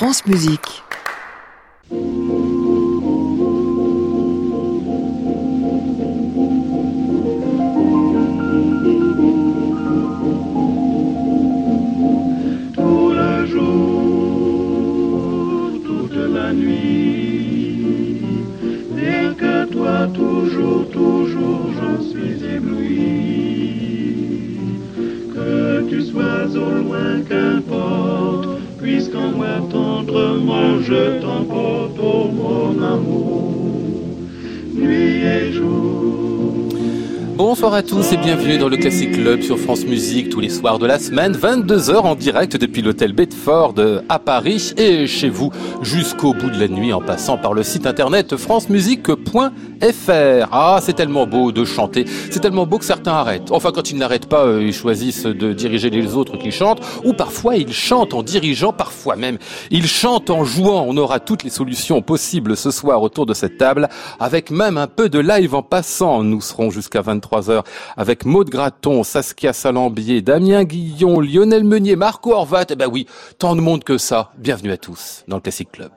France Musique. À tous et bienvenue dans le Classic Club sur France Musique tous les soirs de la semaine, 22h en direct depuis l'hôtel Bedford à Paris et chez vous jusqu'au bout de la nuit en passant par le site internet francemusique.fr. Ah, c'est tellement beau de chanter, c'est tellement beau que certains arrêtent. Enfin, quand ils n'arrêtent pas, euh, ils choisissent de diriger les autres qui chantent ou parfois ils chantent en dirigeant, parfois même ils chantent en jouant. On aura toutes les solutions possibles ce soir autour de cette table avec même un peu de live en passant. Nous serons jusqu'à 23 heures avec Maude Graton, Saskia Salambier, Damien Guillon, Lionel Meunier, Marco Horvat. Eh ben oui, tant de monde que ça. Bienvenue à tous dans le Classic Club.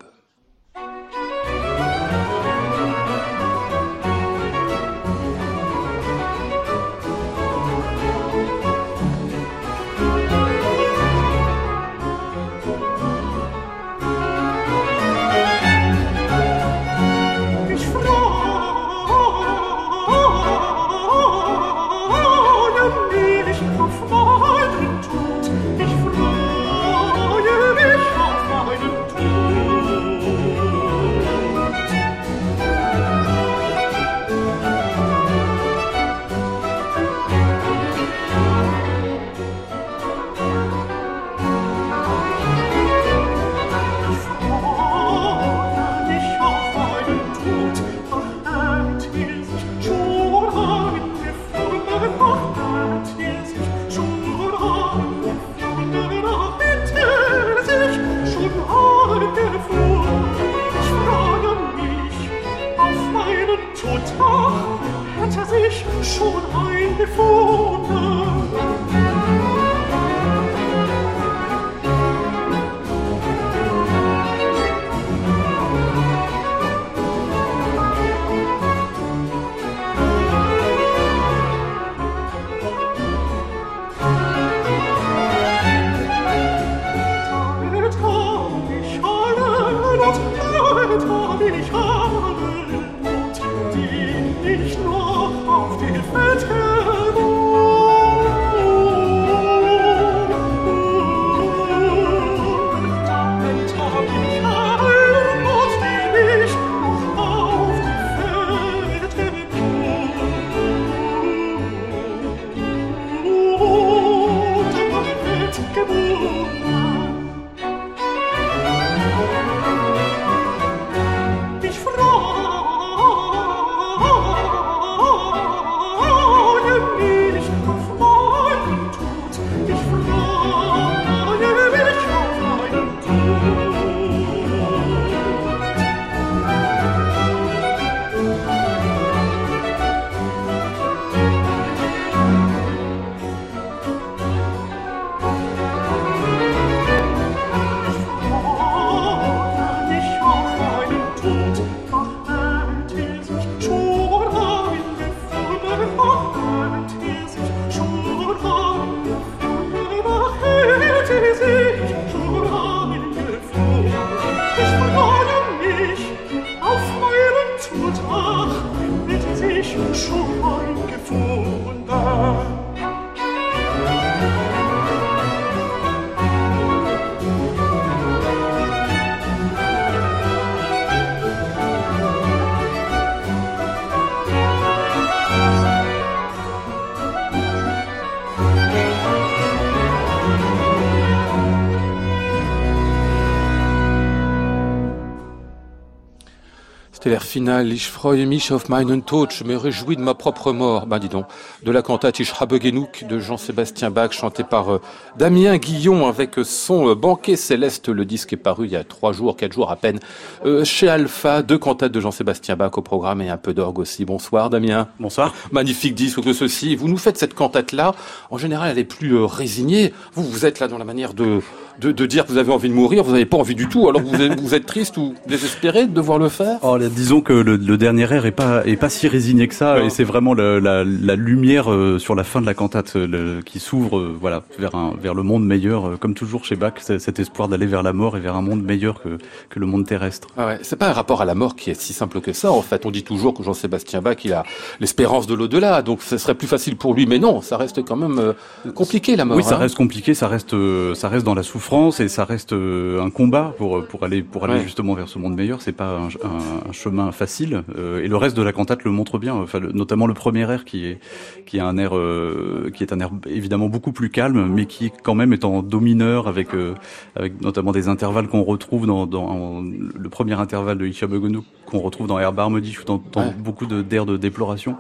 Final. Ich freue mich auf meinen Tod. Je me réjouis de ma propre mort. Ben dis donc. De la cantate Ich habe genug de Jean-Sébastien Bach, chanté par euh, Damien Guillon avec son euh, banquet céleste. Le disque est paru il y a trois jours, quatre jours à peine, euh, chez Alpha. Deux cantates de Jean-Sébastien Bach au programme et un peu d'orgue aussi. Bonsoir Damien. Bonsoir. Magnifique disque que ceci. Vous nous faites cette cantate-là. En général, elle est plus résignée. Vous, vous êtes là dans la manière de, de, de dire que vous avez envie de mourir, vous n'avez pas envie du tout, alors vous êtes, vous êtes triste ou désespéré de devoir le faire? Oh, là, disons que le, le dernier air est pas est pas si résigné que ça Non. et c'est vraiment le- la, la lumière euh, sur la fin de la cantate euh, le- qui s'ouvre euh, voilà vers un vers le monde meilleur comme toujours chez Bach cet espoir d'aller vers la mort et vers un monde meilleur que que le monde terrestre. Ah ouais, c'est pas un rapport à la mort qui est si simple que ça. En fait, on dit toujours que Jean-Sébastien Bach, il a l'espérance de l'au-delà, donc ce serait plus facile pour lui. Mais non, ça reste quand même euh, compliqué la mort. Oui, ça hein. reste compliqué, ça reste, ça reste dans la souffrance et ça reste euh, un combat pour pour aller pour aller Ouais. justement vers ce monde meilleur. C'est pas un, un- un chemin facile. euh, et le reste de la cantate le montre bien. Enfin, le- notamment le premier air qui est qui a un air euh, qui est un air évidemment beaucoup plus calme, mais qui quand même est en do mineur avec euh, avec notamment des intervalles qu'on retrouve dans, dans le premier intervalle de Ichabegonu qu'on retrouve dans Air Barmody ou dans, dans Ouais. beaucoup de d'airs de déploration.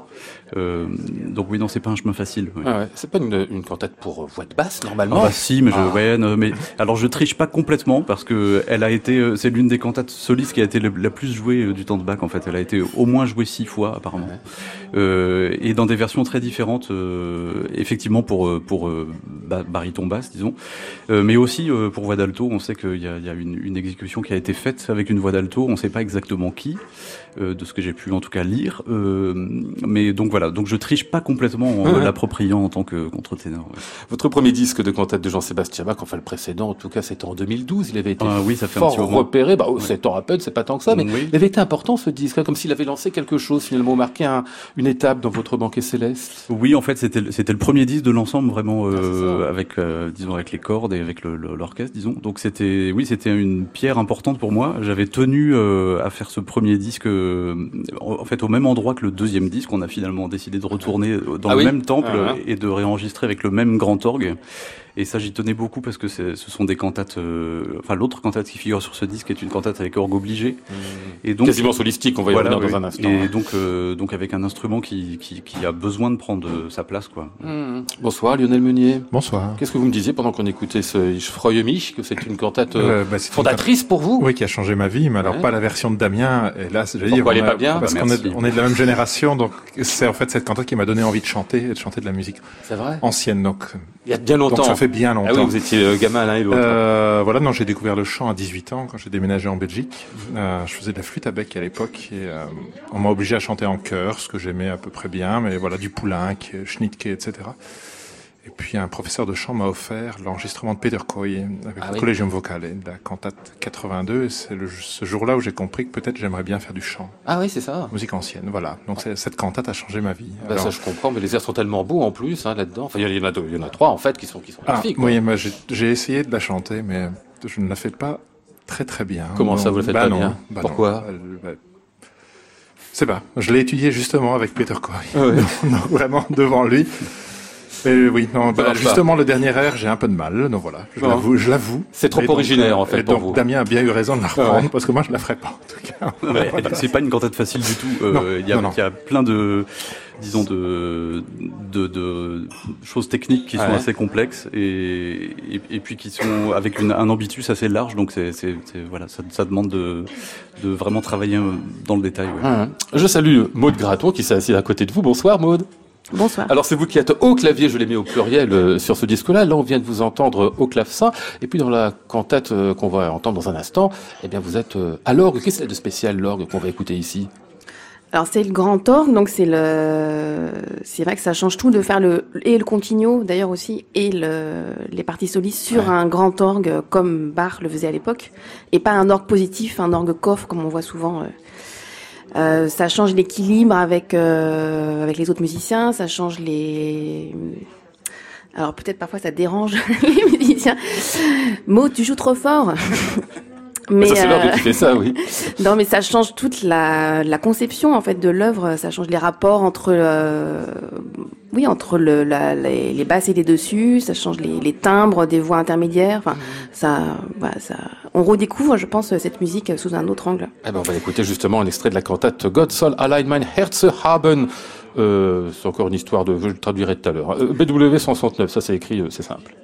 Euh, donc oui, non, c'est pas un chemin facile. ouais. Ah ouais, c'est pas une, une cantate pour euh, voix de basse Ah normalement. bah si, mais je, Ah. ouais, non, mais alors je triche pas complètement parce que elle a été, euh, c'est l'une des cantates solistes qui a été la plus jouée du temps de Bach en fait. Elle a été au moins jouée six fois apparemment, Euh, et dans des versions très différentes, euh, effectivement pour pour euh, ba- baryton basse disons, Euh, mais aussi euh, pour voix d'alto. On sait qu'il y a, il y a une, une exécution qui a été faite avec une voix d'alto. On sait pas exactement qui, euh, de ce que j'ai pu en tout cas lire. Euh, mais donc voilà, donc je triche pas complètement en Ouais. l'appropriant en tant que contre-ténor. ouais. Votre premier disque de cantate de Jean-Sébastien Bach, enfin le précédent, en tout cas, c'était en 2012. Il avait été Ah oui, ça fait un fort petit moment. repéré. Bah, oh, c'est en rappel, c'est pas tant que ça, mais Oui. il avait été important ce disque, hein, comme s'il avait lancé quelque chose, finalement marqué un- une étape dans votre banquet céleste. Oui, en fait, c'était le- c'était le premier disque de l'ensemble vraiment Ah, euh, avec euh, disons avec les cordes et avec l'orchestre, disons. Donc c'était oui, c'était une pierre importante pour moi. J'avais tenu euh, à faire ce premier disque euh, en fait au même endroit que le deuxième disque. On a finalement décidé de retourner euh, dans Ah le oui même temple Ah, ah. et de réenregistrer avec le même grand orgue. Et ça, j'y tenais beaucoup parce que ce sont des cantates. euh, enfin, l'autre cantate qui figure sur ce disque est une cantate avec orgue obligé. Et donc Quasiment solistique, on va y voilà, revenir oui. dans un instant. Et hein. donc, euh, donc avec un instrument qui, qui, qui a besoin de prendre euh, sa place, quoi. Mmh. Bonsoir Lionel Meunier. Bonsoir. Qu'est-ce que vous me disiez pendant qu'on écoutait ce Ich freue mich, que c'est une cantate euh, Euh, bah, une fondatrice pour vous? Oui, qui a changé ma vie, mais alors Ouais. pas la version de Damien. Et là, j'allais dire, Pourquoi elle est pas bien? Parce Bah, qu'on est, on est de la même génération, donc c'est en fait cette cantate qui m'a donné envie de chanter et de chanter de la musique C'est vrai? ancienne. Donc, Il y a bien donc longtemps. Fait bien longtemps. Ah oui, vous étiez euh, gamin l'un et l'autre. Euh, voilà, non, j'ai découvert le chant à 18 ans quand j'ai déménagé en Belgique. Euh, je faisais de la flûte à bec à l'époque et euh, on m'a obligé à chanter en chœur, ce que j'aimais à peu près bien, mais voilà, du Poulenc, Schnittke, etc. Et puis un professeur de chant m'a offert l'enregistrement de Peter Coy avec Ah le oui. Collegium Vocale, la cantate 82. Et c'est ce jour-là où j'ai compris que peut-être j'aimerais bien faire du chant, Ah oui, c'est ça. musique ancienne. Voilà, donc cette cantate a changé ma vie. Bah, Alors- ça je comprends, mais les airs sont tellement beaux en plus hein, là-dedans. Enfin, il y en a deux, il y en a trois en fait qui sont qui sont Ah, magnifiques. quoi. oui, j'ai essayé de la chanter, mais je ne la fais pas très très bien. Comment ça, vous la faites bah pas non, bien bah Pourquoi non, bah, C'est pas. Je l'ai étudié justement avec Peter Coy. Ah ouais. Vraiment devant lui. Oui, non, bah, pas. justement le dernier air, j'ai un peu de mal. Donc voilà, je l'avoue. Je l'avoue. C'est trop originaire, euh, en fait, et pour donc vous. Damien a bien eu raison de la reprendre Ah ouais. parce que moi je la ferai pas en tout cas. Ouais, c'est pas une cantate facile du tout. Euh, il, y a, non, non. il y a plein de, disons, de, de, de choses techniques qui sont Ouais. assez complexes et, et, et puis qui sont avec une, un ambitus assez large. Donc c'est, voilà, ça, ça demande de, de vraiment travailler euh, dans le détail. ouais. Hum. Je salue Maude Graton qui s'est assise à côté de vous. Bonsoir Maude. Bonsoir. Alors c'est vous qui êtes au clavier, je l'ai mis au pluriel euh, sur ce disque-là. Là on vient de vous entendre au clavecin. Et puis dans la cantate euh, qu'on va entendre dans un instant, eh bien vous êtes euh, à l'orgue. Qu'est-ce qu'il y a de spécial l'orgue qu'on va écouter ici? Alors c'est le grand orgue, donc c'est le, c'est vrai que ça change tout de faire le et le continuo d'ailleurs aussi et le les parties solistes sur Ouais. un grand orgue comme Bach le faisait à l'époque et pas un orgue positif, un orgue coffre comme on voit souvent. Euh. Ça change l'équilibre avec euh, avec les autres musiciens, ça change les alors peut-être parfois ça dérange les musiciens. Maud, tu joues trop fort? Mais Ça c'est euh, l'orgue qui fait ça, oui. non, mais ça change toute la, la conception en fait de l'œuvre. Ça change les rapports entre, euh, oui, entre le, la, les, les basses et les dessus. Ça change les, les timbres des voix intermédiaires. Enfin, ça, voilà, ça. On redécouvre, je pense, cette musique sous un autre angle. Eh ben, on va écouter justement un extrait de la cantate Gott soll allein mein Herz haben. Euh, c'est encore une histoire de, je le traduirai tout à l'heure. Euh, BW 169, ça c'est écrit, c'est simple.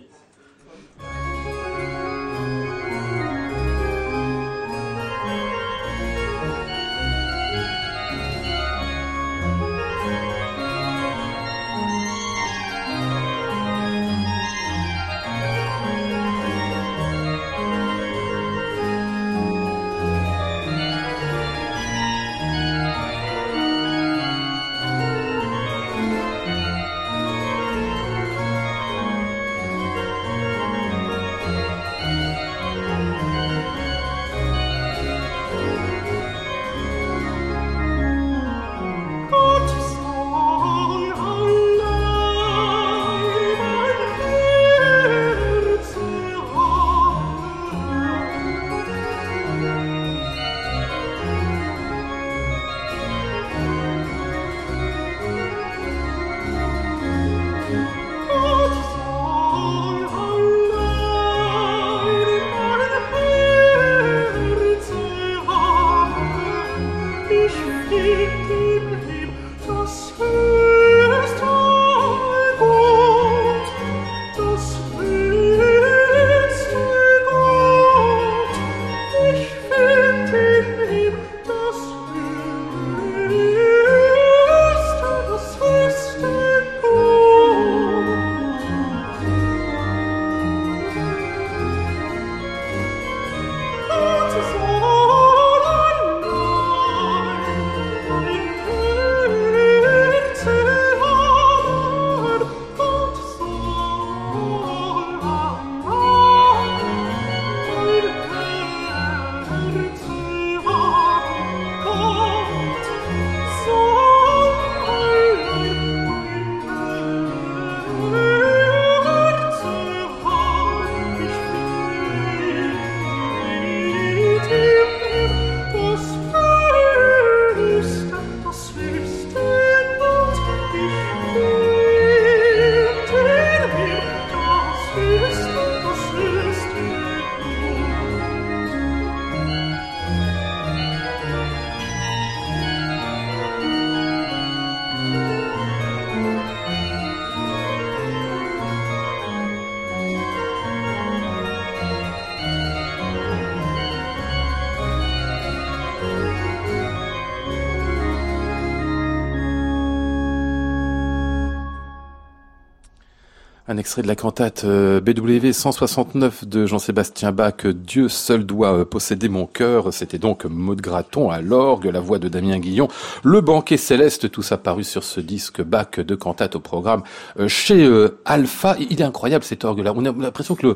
Un extrait de la cantate euh, BW 169 de Jean-Sébastien Bach, Dieu seul doit euh, posséder mon cœur. C'était donc Maud Graton à l'orgue, la voix de Damien Guillon, le banquet céleste, tout ça paru sur ce disque Bach de cantate au programme euh, chez Alpha. Il est incroyable cet orgue-là. On a l'impression que le,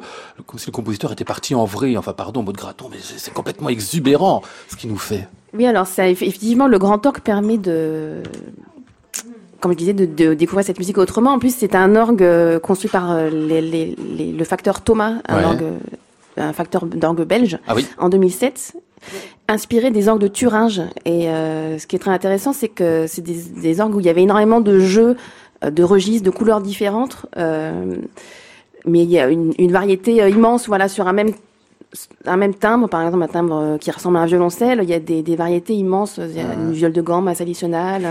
si le compositeur était parti en vrai. Enfin, pardon, Maud Graton, mais c'est complètement exubérant ce qu'il nous fait. Oui, alors effectivement, le grand orgue permet de comme je disais, de, de, découvrir cette musique autrement. En plus, c'est un orgue euh, construit par euh, les, les, les, le facteur Thomas, un, orgue, un facteur d'orgue belge, ah oui. en 2007, inspiré des orgues de Thuringe. Et euh, ce qui est très intéressant, c'est que c'est des, des, orgues où il y avait énormément de jeux, de registres, de couleurs différentes. Euh, mais il y a une, une variété immense, voilà, sur un même un même timbre, par exemple un timbre euh, qui ressemble à un violoncelle, il y a des, des variétés immenses, il y a une viole de gamme assez additionnelle.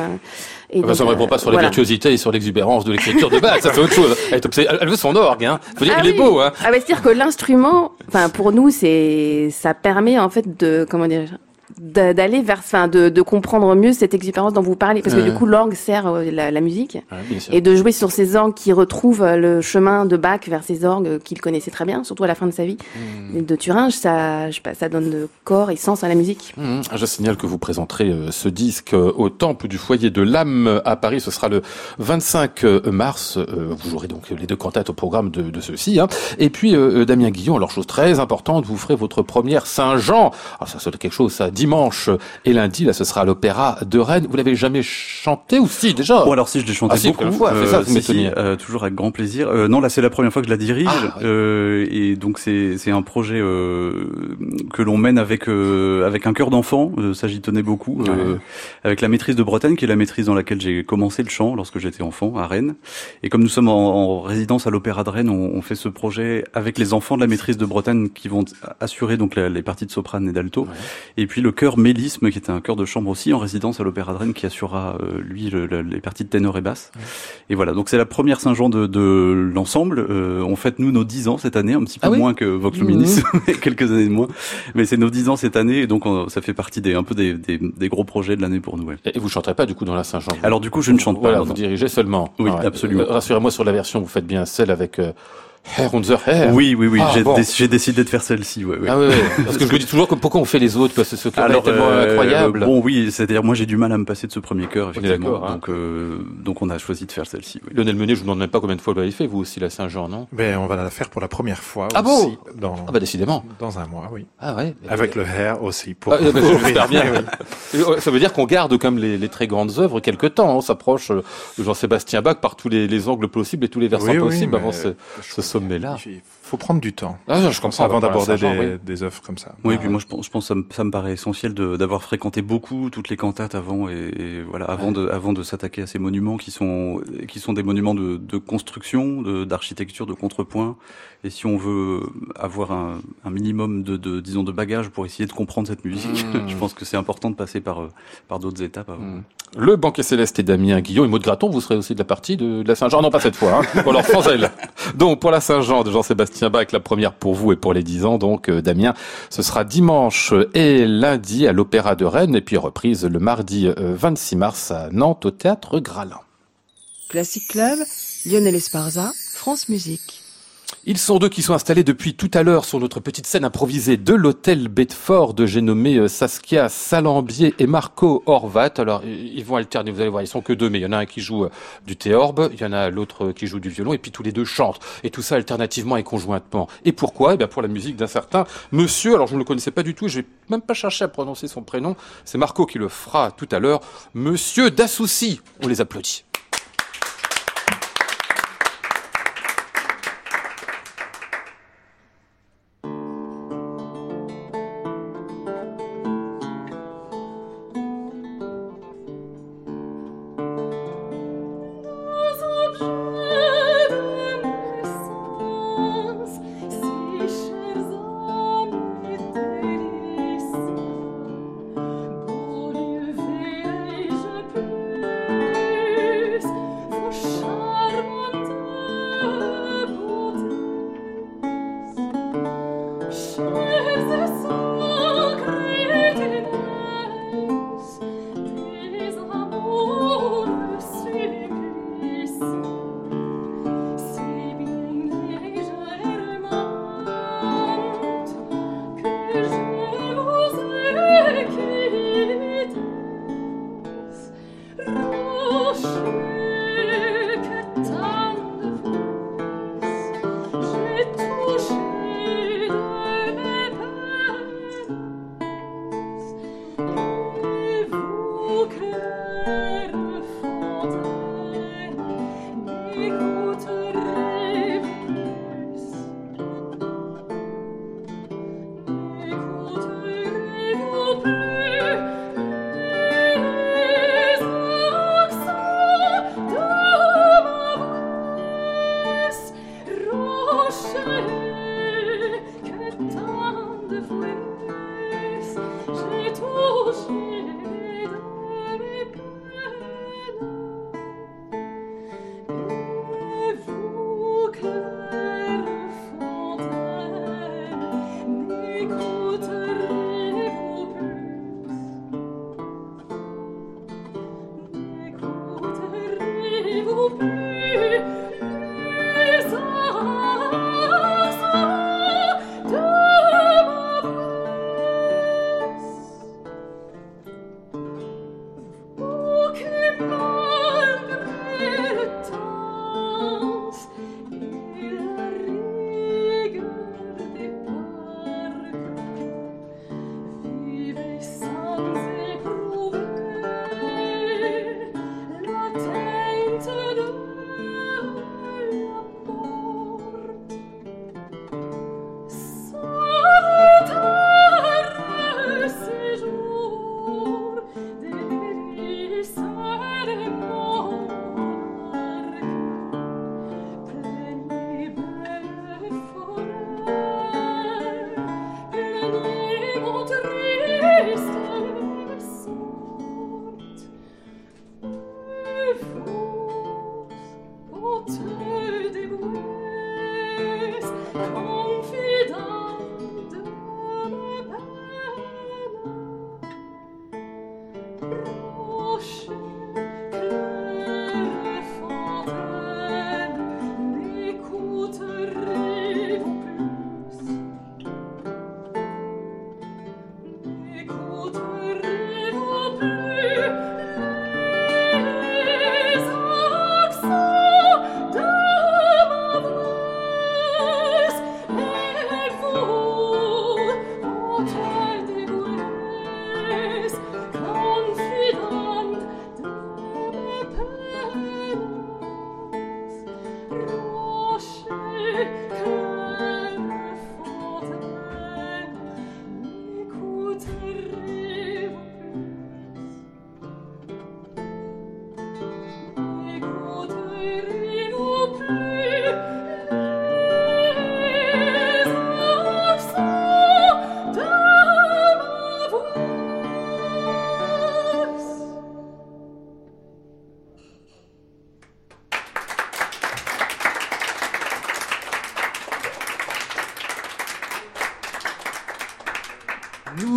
Et bah, ça ne répond pas sur la voilà. virtuosité et sur l'exubérance de l'écriture de Bach, ça c'est autre chose. Elle, elle, veut son orgue, hein. Faut dire ah qu'il oui. est beau, hein. Ah bah, c'est-à-dire que l'instrument, enfin pour nous, c'est ça permet en fait de comment dire d'aller vers, enfin, de, de, comprendre mieux cette expérience dont vous parlez, parce que du coup, l'orgue sert euh, la, la musique, et de jouer sur ces orgues qui retrouvent euh, le chemin de Bach vers ces orgues qu'il connaissait très bien, surtout à la fin de sa vie, mmh. de Thuringe, ça, je sais pas, ça donne corps et sens à la musique. Mmh. Je signale que vous présenterez euh, ce disque au Temple du Foyer de l'âme à Paris. Ce sera le 25 mars. Vous jouerez donc les deux cantates au programme de, de ceux-ci. Hein. Et puis Damien Guillon, alors chose très importante, vous ferez votre première Saint-Jean. Alors ça, c'est quelque chose, ça dimanche et lundi. Là, ce sera à l'Opéra de Rennes. Vous l'avez jamais chanté ou si déjà Bon alors si je l'ai chanté ah, beaucoup. Si, fois, euh, ça, si, si, euh, toujours avec grand plaisir. Euh, non, là c'est la première fois que je la dirige ah, euh, et donc c'est c'est un projet euh, que l'on mène avec euh, avec un cœur d'enfant. ça j'y tenais beaucoup. Ouais. avec la maîtrise de Bretagne, qui est la maîtrise dans laquelle j'ai commencé le chant lorsque j'étais enfant à Rennes. Et comme nous sommes en, en résidence à l'Opéra de Rennes, on, on, fait ce projet avec les enfants de la maîtrise de Bretagne qui vont assurer donc la, les parties de soprane et d'alto. Ouais. Et puis le chœur Mélisme, qui était un chœur de chambre aussi en résidence à l'Opéra de Rennes, qui assurera euh, lui le, le, les parties de ténor et basse. Ouais. Et voilà, donc c'est la première Saint-Jean de, de l'ensemble. Euh, on fête nous nos 10 ans cette année, un petit peu ah oui moins que Vox Luminis, mmh. quelques années de moins. Mais c'est nos 10 ans cette année, et donc on, ça fait partie des un peu des, des, des gros projets de l'année pour nous. Ouais. Et vous chanterez pas du coup dans la Saint-Jean Alors du coup, je ne chante voilà, pas. Vous dirigez seulement. Oui, ouais. absolument. Euh, rassurez-moi sur la version, vous faites bien celle avec. Euh Hair on the Hair. Oui, oui, oui. Ah, j'ai, bon. dé- décidé de faire celle-ci. Ouais, ouais. Ah oui, ouais. parce que je me dis toujours que pourquoi on fait les autres parce que ce cœur est tellement euh, incroyable. Bon, oui, c'est-à-dire moi j'ai du mal à me passer de ce premier cœur. Effectivement. Hein. Donc, euh, donc on a choisi de faire celle-ci. Oui. Lionel Menet, je vous demande même pas combien de fois vous l'avez fait, vous aussi la Saint-Jean, non? Ben, on va la faire pour la première fois. Ah aussi, bon dans, Ah bah décidément. Dans un mois, oui. Ah ouais. Avec le hair aussi. Pour ah, bien. Ça veut dire qu'on garde comme les, les, très grandes œuvres quelque temps. On s'approche de Jean-Sébastien Bach par tous les, les, angles possibles et tous les versants oui, oui, possibles avant ce, ce sommet-là. Faut prendre du temps. Ah, je comprends. Avant d'aborder des, oui. des œuvres comme ça. Oui, ah, puis moi je pense, je pense ça, me, ça me paraît essentiel d'avoir fréquenté beaucoup toutes les cantates avant et, et voilà avant ouais. de avant de s'attaquer à ces monuments qui sont qui sont des monuments de, de construction, d'architecture, de, de contrepoint. Et si on veut avoir un, un minimum de, de, disons de bagages pour essayer de comprendre cette musique, mmh. je pense que c'est important de passer par par d'autres étapes avant. Mmh. Le banquet céleste et Damien Guillaume et Maud Graton, vous serez aussi de la partie de, de la Saint-Jean. Non, pas cette fois. Hein. alors sans elle. Donc pour la Saint-Jean de Jean-Sébastien Bach, la première pour vous et pour les 10 ans. Donc euh, Damien, ce sera dimanche et lundi à l'Opéra de Rennes et puis reprise le mardi euh, 26 mars à Nantes au théâtre Gralin. Classic Club, Lionel Esparza, France Musique. Ils sont deux qui sont installés depuis tout à l'heure sur notre petite scène improvisée de l'hôtel Bedford. J'ai nommé euh, Saskia Salambier et Marco Horvat. Alors, ils vont alterner, vous allez voir, ils sont que deux, mais il y en a un qui joue euh, du théorbe, il y en a l'autre qui joue du violon, et puis tous les deux chantent. Et tout ça alternativement et conjointement. Et pourquoi? Eh bien, pour la musique d'un certain monsieur, alors je ne le connaissais pas du tout, j'ai même pas cherché à prononcer son prénom. C'est Marco qui le fera tout à l'heure. Monsieur Dassouci. On les applaudit. Ruth.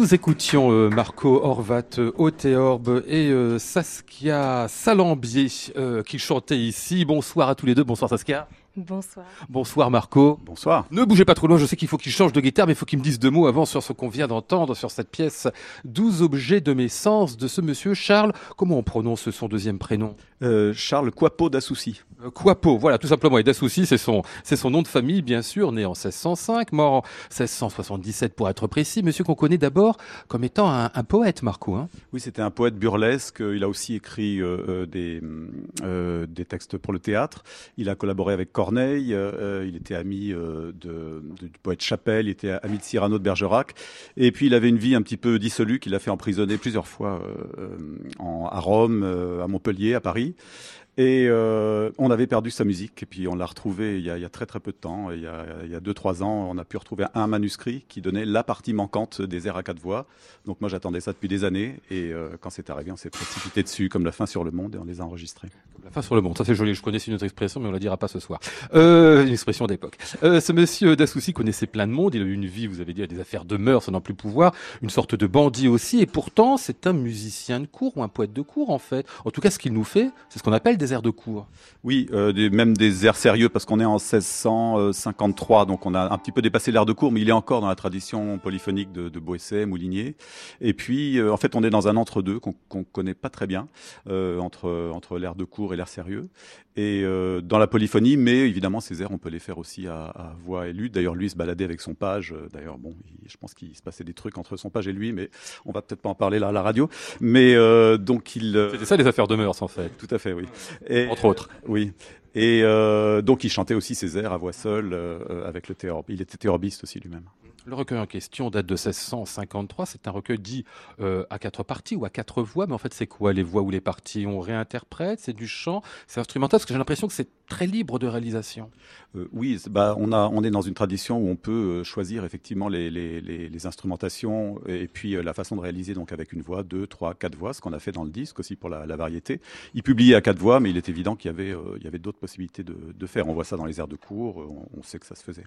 Nous écoutions euh, Marco Horvat euh, au théorbe et euh, Saskia Salambier euh, qui chantait ici. Bonsoir à tous les deux. Bonsoir Saskia. Bonsoir. Bonsoir Marco. Bonsoir. Ne bougez pas trop loin, je sais qu'il faut qu'il change de guitare, mais il faut qu'il me dise deux mots avant sur ce qu'on vient d'entendre, sur cette pièce 12 objets de mes sens de ce monsieur Charles. Comment on prononce son deuxième prénom Euh, Charles Quapo d'Assouci. Euh, voilà, tout simplement. Et Dassouci, c'est son, c'est son nom de famille, bien sûr, né en 1605, mort en 1677 pour être précis. Monsieur qu'on connaît d'abord comme étant un, un poète, Marco. Hein. Oui, c'était un poète burlesque. Il a aussi écrit euh, euh, des, euh, des textes pour le théâtre. Il a collaboré avec Corneille. euh, il était ami euh, du poète Chapelle. Il était ami de Cyrano de Bergerac. Et puis, il avait une vie un petit peu dissolue qu'il a fait emprisonner plusieurs fois euh, euh, à Rome, euh, à Montpellier, à Paris. Et euh, on avait perdu sa musique, et puis on l'a retrouvé il y, a, il y a très très peu de temps. Il y a, il y a deux trois ans, on a pu retrouver un manuscrit qui donnait la partie manquante des airs à quatre voix. Donc moi j'attendais ça depuis des années, et euh, quand c'est arrivé, on s'est précipité dessus comme la fin sur le monde, et on les a enregistrés. La fin sur le monde, ça c'est joli. Je connaissais une autre expression, mais on la dira pas ce soir. Euh, une expression d'époque. Euh, ce monsieur Dassouci connaissait plein de monde. Il a eu une vie, vous avez dit, des affaires de mœurs, sans plus pouvoir, une sorte de bandit aussi. Et pourtant, c'est un musicien de cour ou un poète de cour en fait. En tout cas, ce qu'il nous fait, c'est ce qu'on appelle des airs de cour. Oui, euh, des, même des airs sérieux, parce qu'on est en 1653, donc on a un petit peu dépassé l'air de cour, mais il est encore dans la tradition polyphonique de, de Moulinier. Et puis, euh, en fait, on est dans un entre-deux qu'on qu'on connaît pas très bien, euh, entre, entre l'air de cour et l'air sérieux. Et euh, dans la polyphonie, mais évidemment, ces airs, on peut les faire aussi à, à voix lutte. D'ailleurs, lui il se baladait avec son page. Euh, D'ailleurs, bon, il- je pense qu'il se passait des trucs entre son page et lui, mais on va peut-être pas en parler là à la radio. Mais euh, donc, il... euh, C'était ça les affaires de mœurs en fait. tout à fait, oui. Et, Entre autres. Oui. Et euh, donc il chantait aussi ses airs à voix seule euh, avec le théorbe. Il était théorbiste aussi lui-même. Le recueil en question date de 1653. C'est un recueil dit euh, à quatre parties ou à quatre voix. Mais en fait, c'est quoi les voix ou les parties? On réinterprète? C'est du chant? C'est instrumental? Parce que j'ai l'impression que c'est très libre de réalisation. Euh, oui, bah, on, a, on est dans une tradition où on peut euh, choisir effectivement les, les, les, les instrumentations et puis la façon de réaliser donc avec une voix, deux, trois, quatre voix, ce qu'on a fait dans le disque aussi pour la, la variété. Il publiait à quatre voix, mais il est évident qu'il y avait, euh, il y avait d'autres possibilités de, de faire. On voit ça dans les airs de cours, on, on sait que ça se faisait.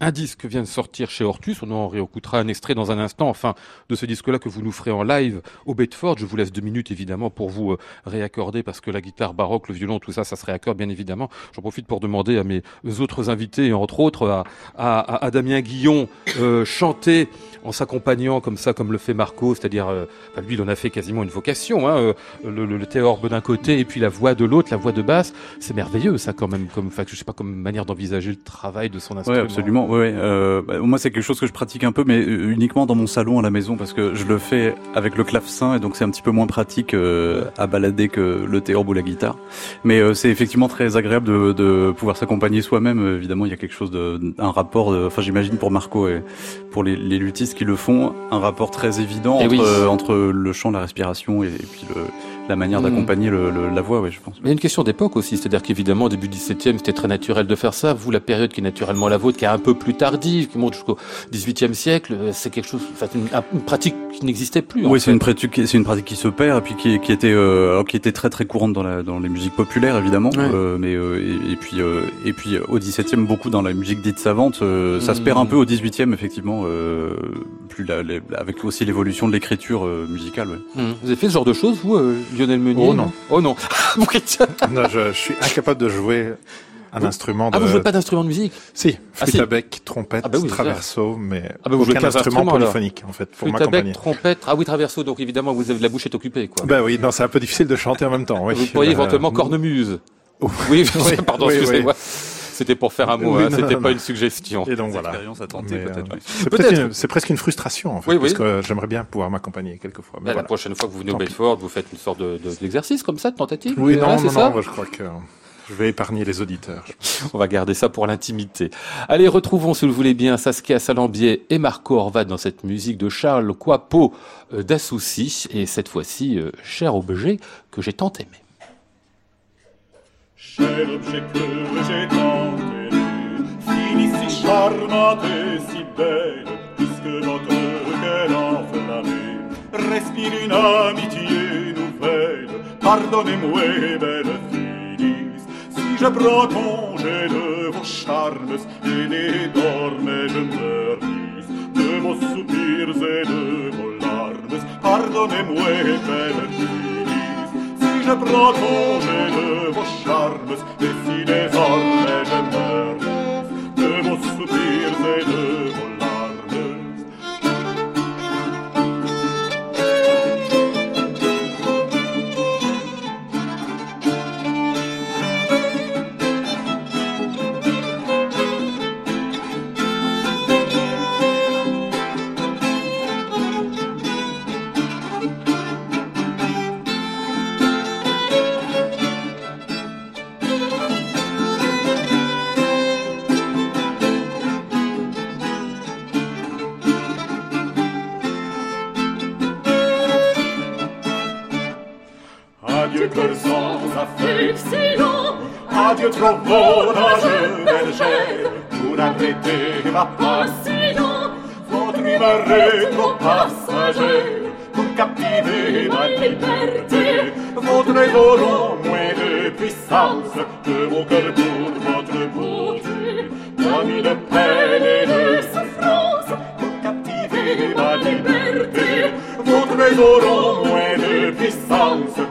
Un disque vient de sortir chez Ortus On en réécoutera un extrait dans un instant, enfin, de ce disque-là que vous nous ferez en live au Bedford. Je vous laisse deux minutes, évidemment, pour vous euh, réaccorder, parce que la guitare baroque, le violon, tout ça, ça se réaccorde, bien évidemment. J'en profite pour demander à mes autres invités, entre autres à, à, à Damien Guillon, euh, chanter en s'accompagnant comme ça, comme le fait Marco, c'est-à-dire, euh, enfin, lui, il en a fait quasiment une vocation, hein, le, le, le théorbe d'un côté et puis la voix de l'autre, la voix de basse, c'est merveilleux, ça, quand même, comme, je sais pas, comme manière d'envisager le travail de son instrument. absolument. Ouais, ouais. Euh, bah, moi, c'est quelque chose que je pratique un peu, mais euh, uniquement dans mon salon à la maison, parce que je le fais avec le clavecin, et donc c'est un petit peu moins pratique euh, à balader que le théorbe ou la guitare. Mais euh, c'est effectivement très agréable de, de pouvoir s'accompagner soi-même. Évidemment, il y a quelque chose de, un rapport. de- Enfin, j'imagine pour Marco et pour les, les luthistes qui le font, un rapport très évident Eh entre, oui. entre le chant, la respiration et, et puis le, la manière d'accompagner la voix. Ouais, je pense. Mais il y a une question d'époque aussi, c'est-à-dire qu'évidemment, au début du 17e, c'était très naturel de faire ça. Vous, la période qui est naturellement la vôtre, qui est un peu plus tardive, qui monte jusqu'au 18e siècle, euh, c'est quelque chose, enfin, une, une pratique qui n'existait plus. Oui, c'est une pratique, qui- c'est une pratique qui se perd et puis qui, qui était, euh, alors, qui était très très courante dans, la, dans les musiques populaires évidemment, Ouais. euh, mais euh, et, et puis et puis au 17e beaucoup dans la musique dite savante, ça se perd un peu au 18e effectivement, plus la, les- avec aussi l'évolution de l'écriture musicale. Ouais. Hum. Vous avez fait ce genre de choses, vous, Lionel Meunier Oh, non. Oh non. Tiens. Non, je, je suis incapable de jouer un Vous- instrument. De... ah, vous jouez pas d'instrument de musique Si, Ah, flûte à bec, trompette, Ah bah oui, traverso, mais Ah bah vous jouez aucun 15 instrument alors. polyphonique en fait pour Flûte à bec, trompette. Ah oui, traverso, donc évidemment, vous avez la bouche est occupée, quoi. Bah oui, non, c'est un peu difficile de chanter en même temps. Oui. vous pourriez Euh, éventuellement cornemuse. Oh. Oui, Oui, pardon, oui, excusez-moi. C'était pour faire un mot, Oui, hein, c'était pas non. une suggestion. Et donc voilà. Expérience à tenter Mais, peut-être. euh, oui. C'est Peut-être. peut-être une- c'est presque une frustration en fait, Oui, oui. parce que j'aimerais bien pouvoir m'accompagner quelquefois. Mais Bah, La prochaine fois que vous venez au Tant. Bedford, vous faites une sorte de, de- d'exercice comme ça, de tentative Oui, non, c'est non, ça non, je crois que je vais épargner les auditeurs. On va garder ça pour l'intimité. Allez, retrouvons, si vous le voulez bien, Saskia Salambier et Marco Horvat dans cette musique de Charles Coipeau euh, d'Assouci. Et cette fois-ci, euh, cher objet que j'ai tant aimé. Cher objet que j'ai tant aimé, fini si charmante et si belle, puisque votre cœur enflammé. Respire une amitié nouvelle. Pardonnez-moi, belle Phyllis, si je prends de vos charmes et des dormes je me de vos soupirs et de vos larmes. Pardonnez-moi, belle Phyllis, je prends congé de vos charmes et si désormais je me ris de vos soupirs et de adieu trop volage bergère, pour arrêter ma passion, votre humeur est trop passagère, pour captiver ma liberté, votre ego moins de puissance que mon cœur pour votre beauté, comme une peine et de souffrance, pour captiver ma liberté, votre ego moins de puissance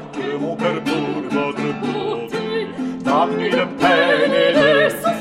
une peine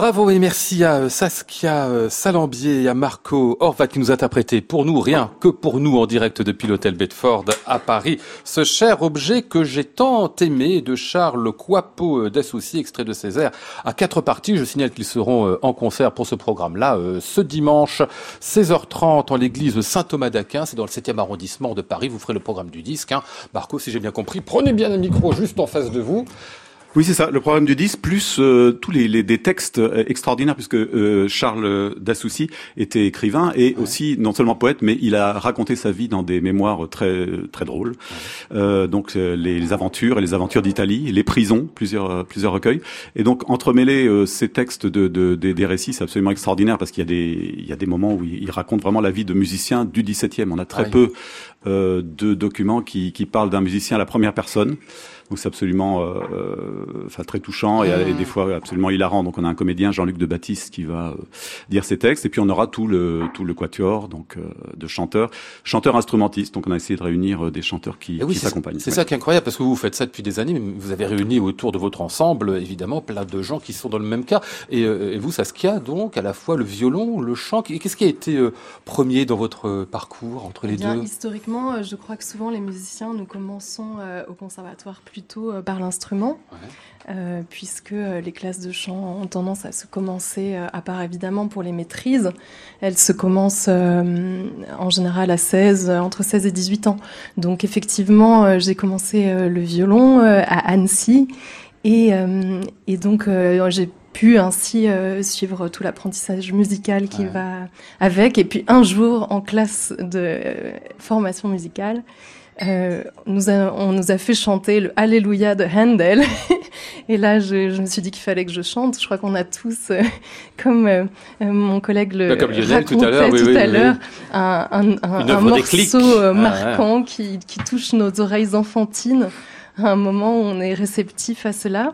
Bravo et merci à euh, Saskia euh, Salambier et à Marco Horvat qui nous a interprété pour nous, rien que pour nous en direct depuis l'hôtel Bedford à Paris, ce cher objet que j'ai tant aimé de Charles Coipeau euh, d'Assouci, extrait de Césaire, à quatre parties. Je signale qu'ils seront en concert pour ce programme-là ce dimanche, 16h30 en l'église Saint-Thomas d'Aquin, c'est dans le 7e arrondissement de Paris. Vous ferez le programme du disque. Hein. Marco, si j'ai bien compris, prenez bien le micro juste en face de vous. Oui, c'est ça. Le problème du disque, plus euh, tous les, les, des textes euh, extraordinaires, puisque euh, Charles Dassoucy était écrivain et aussi non seulement poète, mais il a raconté sa vie dans des mémoires très très drôles. Euh, donc les, les, aventures et les aventures d'Italie, les prisons, plusieurs plusieurs recueils. Et donc entremêler ces textes de, de, de des récits, c'est absolument extraordinaire parce qu'il y a des il y a des moments où il, raconte vraiment la vie de musicien du 17e. On a très ah peu de documents qui, qui parlent d'un musicien à la première personne. Donc c'est absolument, euh, euh, enfin très touchant et, des fois absolument hilarant. Donc on a un comédien Jean-Luc de Baptiste qui va euh, dire ses textes et puis on aura tout le tout le quatuor donc de chanteurs, chanteurs instrumentistes. Donc on a essayé de réunir des chanteurs qui, qui s'accompagnent. C'est ça qui est incroyable parce que vous faites ça depuis des années. Mais vous avez réuni autour de votre ensemble évidemment plein de gens qui sont dans le même cas. Et, et vous Saskia donc à la fois le violon, le chant. Qu'est-ce qui a été premier dans votre parcours entre les eh bien, deux? Historiquement, je crois que souvent les musiciens nous commençons au conservatoire plus plutôt euh, par l'instrument, euh, puisque euh, les classes de chant ont tendance à se commencer, à part évidemment pour les maîtrises, elles se commencent en général à 16, entre 16 et 18 ans. Donc effectivement, j'ai commencé le violon à Annecy, et, et donc j'ai pu ainsi suivre tout l'apprentissage musical qui va avec. Et puis un jour en classe de formation musicale, euh, nous on nous a fait chanter le Alléluia de Handel. et là, je, je me suis dit qu'il fallait que je chante. Je crois qu'on a tous, euh, comme euh, mon collègue le bah, racontait tout à l'heure, oui, un, un, un, un morceau marquant qui, qui touche nos oreilles enfantines à un moment où on est réceptif à cela.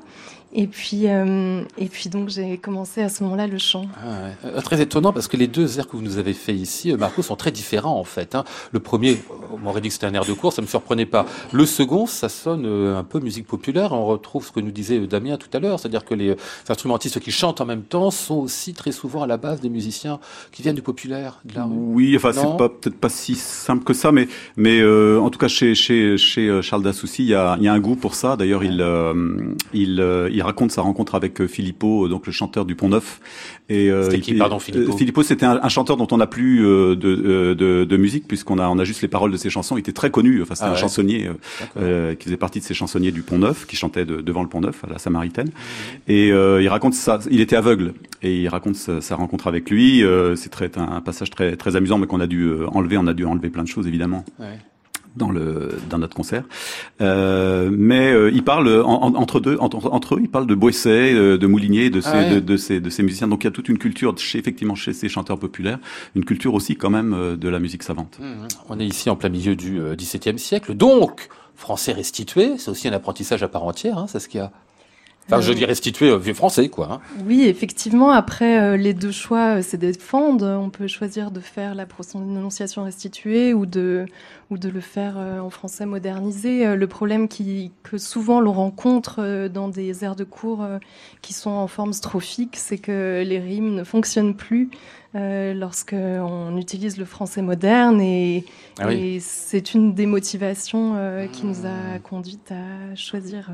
Et puis, euh, et puis donc j'ai commencé à ce moment-là le chant. Ah ouais. Très étonnant parce que les deux airs que vous nous avez fait ici, euh, Marco, sont très différents en fait. Hein. Le premier, on m'aurait dit que c'était un air de cours, ça me surprenait pas. Le second, ça sonne euh, un peu musique populaire. On retrouve ce que nous disait Damien tout à l'heure, c'est-à-dire que les instrumentistes qui chantent en même temps sont aussi très souvent à la base des musiciens qui viennent du populaire, de la rue. Oui, enfin c'est pas peut-être pas si simple que ça, mais mais euh, en tout cas chez chez chez Charles Dassoucy, il y a il y a un goût pour ça. D'ailleurs, il il il raconte sa rencontre avec euh, Philippot, euh, donc le chanteur du Pont Neuf. Et euh, c'était qui, pardon, Philippot Philippot, c'était un, chanteur dont on n'a plus de, de, de, musique puisqu'on a on a juste les paroles de ses chansons. Il était très connu. Enfin, c'était ah un chansonnier qui faisait partie de ces chansonniers du Pont Neuf, qui chantait devant le Pont Neuf à la Samaritaine. Mmh. Et il raconte ça. Il était aveugle et il raconte sa, rencontre avec lui. c'est très un, passage très très amusant, mais qu'on a dû enlever. On a dû enlever plein de choses évidemment. Ouais dans le dans notre concert. Euh, mais euh, il parle entre deux entre, entre, eux, il parle de Boisset, euh, de Moulinier, de ces de, de, ces de ces musiciens. Donc il y a toute une culture chez effectivement chez ces chanteurs populaires, une culture aussi quand même euh, de la musique savante. Mmh. On est ici en plein milieu du XVIIe siècle, donc français restitué, c'est aussi un apprentissage à part entière, hein, c'est ce qu'il y a. Enfin, je dis restituer vieux français, quoi. Hein. Oui, effectivement. Après, euh, les deux choix, euh, c'est défendre. On peut choisir de faire la prononciation restituée ou de ou de le faire euh, en français modernisé. Le problème qui, que souvent l'on rencontre dans des airs de cours qui sont en forme strophique, c'est que les rimes ne fonctionnent plus euh, lorsqu'on utilise le français moderne et, ah c'est une des motivations euh, qui nous a conduite à choisir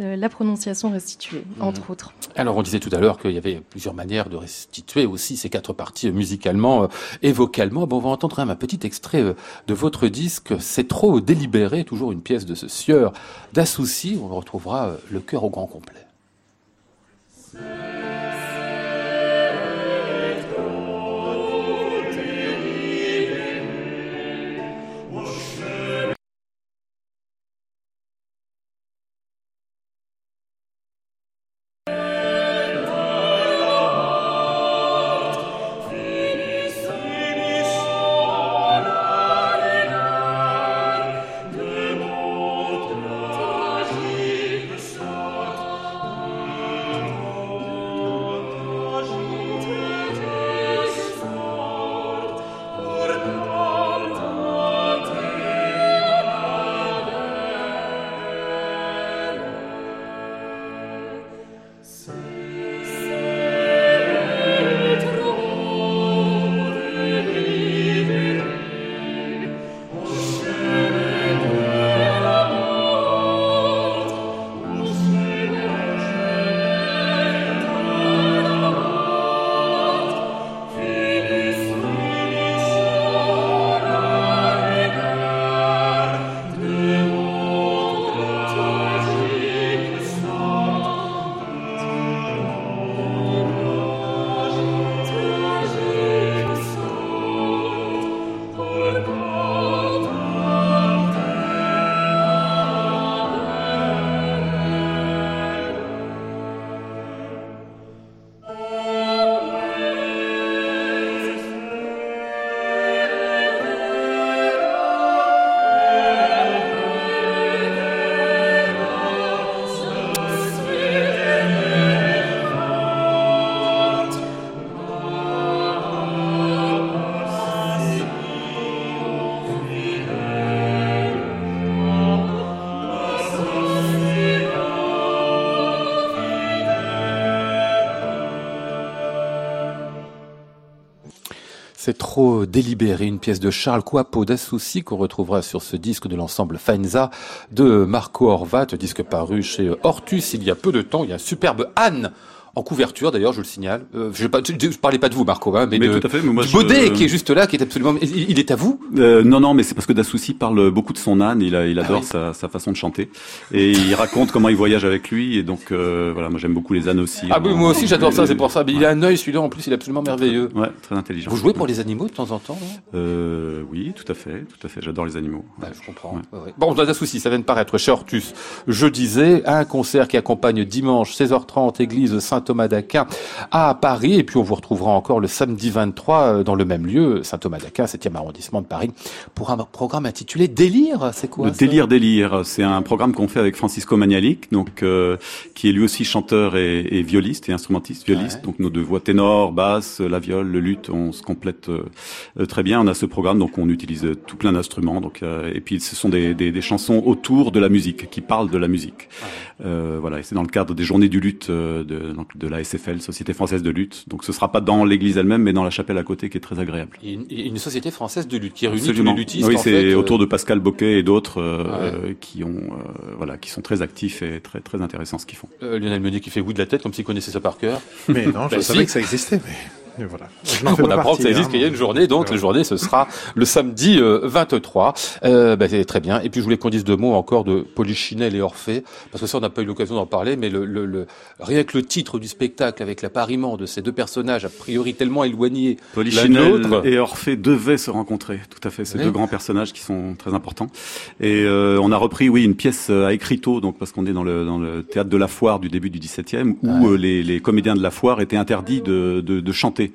euh, la prononciation restituée, mhm. entre autres. Alors on disait tout à l'heure qu'il y avait plusieurs manières de restituer aussi ces quatre parties musicalement et vocalement. Bon, on va entendre un petit extrait de votre disque, C'est trop délibéré, toujours une pièce de ce sieur d'Assouci. On retrouvera le cœur au grand complet. C'est trop délibéré, une pièce de Charles Coapo d'Assouci qu'on retrouvera sur ce disque de l'ensemble Faenza de Marco Horvat, disque paru chez Hortus il y a peu de temps. Il y a un superbe Anne en couverture d'ailleurs, je le signale. Euh, je, je parlais pas de vous, Marco, hein, mais, Mais de, tout à fait, mais moi, du je- Baudet qui est juste là, qui est absolument. Il, il est à vous? Euh, non, non, mais c'est parce que Dassouci parle beaucoup de son âne. Il, a, il adore Ah oui. sa, sa façon de chanter et il raconte comment il voyage avec lui. Et donc euh, voilà, moi j'aime beaucoup les ânes aussi. Ah oui, moi aussi j'adore ça, c'est pour ça. Mais il a un œil, celui-là en plus, il est absolument merveilleux. Ouais, très intelligent. Vous jouez pour les animaux de temps en temps oui, tout à fait, tout à fait. J'adore les animaux. Ouais, je comprends. Ouais. Bon, pas de souci, ça vient de paraître chez Hortus. Je disais, un concert qui accompagne dimanche 16h30 église Saint-Thomas d'Aquin à Paris et puis on vous retrouvera encore le samedi 23 euh, dans le même lieu, Saint-Thomas d'Aquin, 7e arrondissement de Paris, pour un programme intitulé Délire, c'est quoi Le ça délire délire, c'est un programme qu'on fait avec Francisco Magnalic, donc euh, qui est lui aussi chanteur et, et violiste et instrumentiste violiste. Ouais. Donc nos deux voix ténor, basse, la viole, le luth, on se complète euh, très bien. On a ce programme, donc on utilise tout plein d'instruments. Donc euh, et puis ce sont des, des, des chansons autour de la musique, qui parlent de la musique. Euh, voilà, et c'est dans le cadre des journées du luth euh, de, donc de la SFL, Société française de lutte. Donc ce sera pas dans l'église elle-même, mais dans la chapelle à côté, qui est très agréable. Et une, société française de lutte qui réunit tous Absolument. les luthistes. Oui, en c'est fait, euh, autour de Pascal Boquet et d'autres euh, Ouais. euh, qui ont, euh, voilà, qui sont très actifs et très très intéressants ce qu'ils font. euh, Lionel Meunier qui fait oui de la tête comme s'il connaissait ça par cœur. Mais non, je Bah, savais si. que ça existait, mais, voilà. Je fais On apprend que ça existe, hein, qu'il y a une journée, donc Ouais. la journée ce sera le samedi euh, 23. Euh, bah, c'est très bien. Et puis je voulais qu'on dise deux mots encore de Polichinelle et Orphée, parce que ça on n'a pas eu l'occasion d'en parler, mais le, le, le- rien que le titre du spectacle avec l'appariement de ces deux personnages a priori tellement éloignés l'un Polichinelle et Orphée devaient se rencontrer, tout à fait. Ces Oui. deux grands personnages qui sont très importants. Et euh, on a repris, oui, une pièce euh, à écriteau, donc parce qu'on est dans le dans le théâtre de la Foire du début du XVIIe, où euh, les, les comédiens de la Foire étaient interdits de, de, de chanter.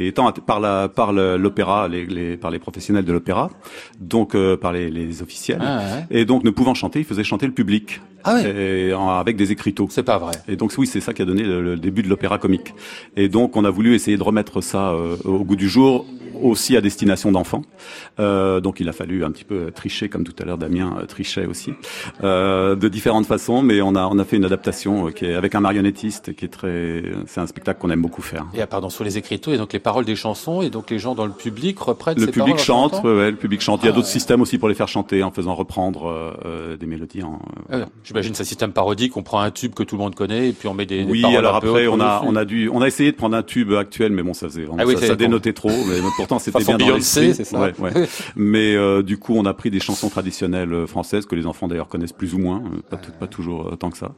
Et étant par la par le- l'opéra, les, les par les professionnels de l'opéra, donc euh, par les, les officiels. Ah, ouais. Et donc, ne pouvant chanter, ils faisaient chanter le public Ah et en- avec des écriteaux. C'est pas vrai. Et donc oui, c'est ça qui a donné le, le début de l'opéra comique. Et donc on a voulu essayer de remettre ça euh, au goût du jour, aussi à destination d'enfants. Euh, donc il a fallu un petit peu tricher, comme tout à l'heure Damien euh, trichait aussi, euh, de différentes façons. Mais on a on a fait une adaptation euh, qui est avec un marionnettiste, qui est très, c'est un spectacle qu'on aime beaucoup faire. Et ah, pardon, sur les écriteaux, et donc les paroles des chansons, et donc les gens dans le public reprennent Le ces public paroles chante, ouais, ouais, le public chante. Il y a Ah, d'autres ouais. systèmes aussi pour les faire chanter en faisant reprendre euh, des mélodies. En, Ah, J'imagine c'est un système parodique, on prend un tube que tout le monde connaît, et puis on met des, Oui, alors un peu après, on a, on a dû, on a essayé de prendre un tube actuel, mais bon, ça faisait, vraiment- Ah oui, ça, c'est ça con. dénotait trop, mais pourtant c'était bien dans c'est ça Ouais, ouais. Mais euh, du coup, on a pris des chansons traditionnelles euh, françaises que les enfants d'ailleurs connaissent plus ou moins, euh, pas, tout- pas toujours euh, tant que ça.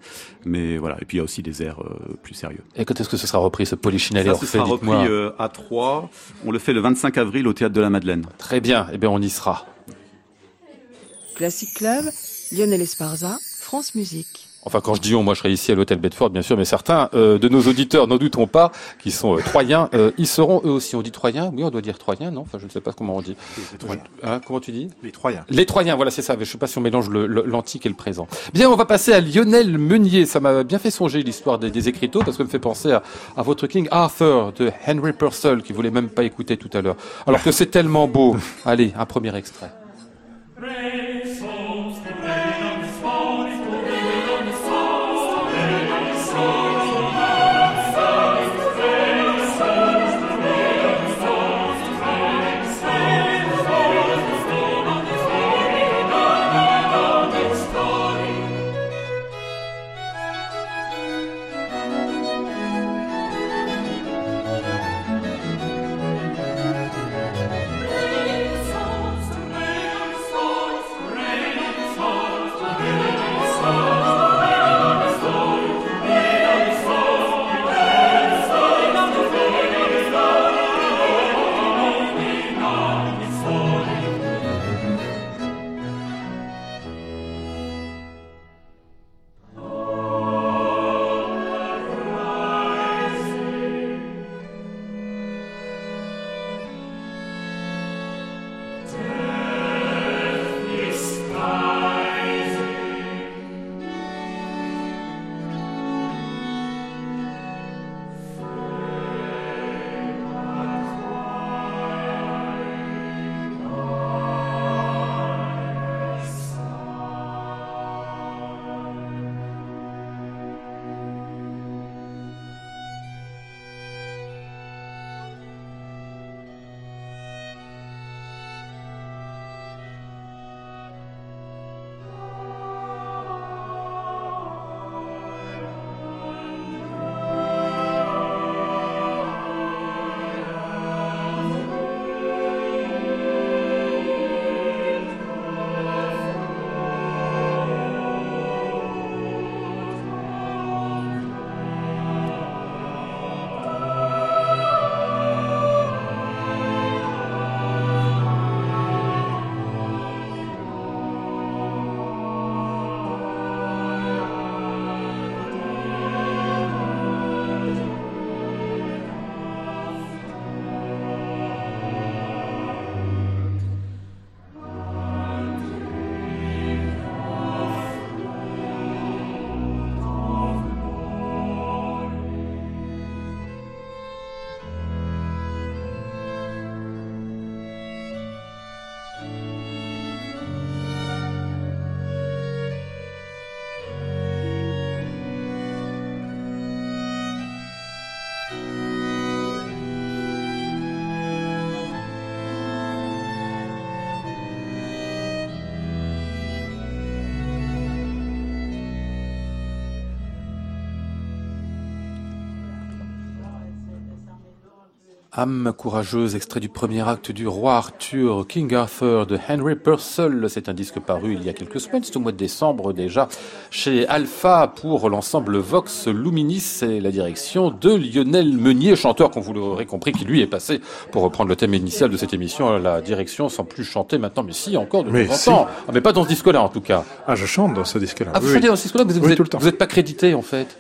Mais voilà, et puis il y a aussi des airs euh, plus sérieux. Et quand est-ce que ce sera repris, ce Polichinelle et Ça, ce sera repris euh, à 3. On le fait le 25 avril au théâtre de la Madeleine. Très bien, eh bien on y sera. Classic Club, Lionel Esparza, France Musique. Enfin, quand je dis on, moi je serai ici à l'hôtel Bedford, bien sûr, mais certains euh, de nos auditeurs, n'en doutons pas, qui sont euh, troyens, euh, ils seront eux aussi. On dit troyens? Oui, on doit dire troyens, non? Enfin, je ne sais pas comment on dit. Hein, comment tu dis? Les Troyens. Les Troyens, voilà, c'est ça. Je sais pas si on mélange l'antique et le présent. Bien, on va passer à Lionel Meunier. Ça m'a bien fait songer l'histoire des, des écriteaux parce que ça me fait penser à, à votre King Arthur de Henry Purcell qui voulait même pas écouter tout à l'heure. Alors que c'est tellement beau. Allez, un premier extrait. Âme courageuse, extrait du premier acte du roi Arthur, King Arthur de Henry Purcell. C'est un disque paru il y a quelques semaines, c'est au mois de décembre déjà, chez Alpha pour l'ensemble Vox Luminis et la direction de Lionel Meunier, chanteur qu'on vous l'aurez compris, qui lui est passé, pour reprendre le thème initial de cette émission, à la direction sans plus chanter maintenant, mais si, encore de Mais temps en temps. Ah, mais pas dans ce disque-là en tout cas. Ah, je chante dans ce disque-là. Ah, vous Oui, chantez dans ce disque-là, vous Oui, êtes, tout le temps. vous êtes pas crédité en fait.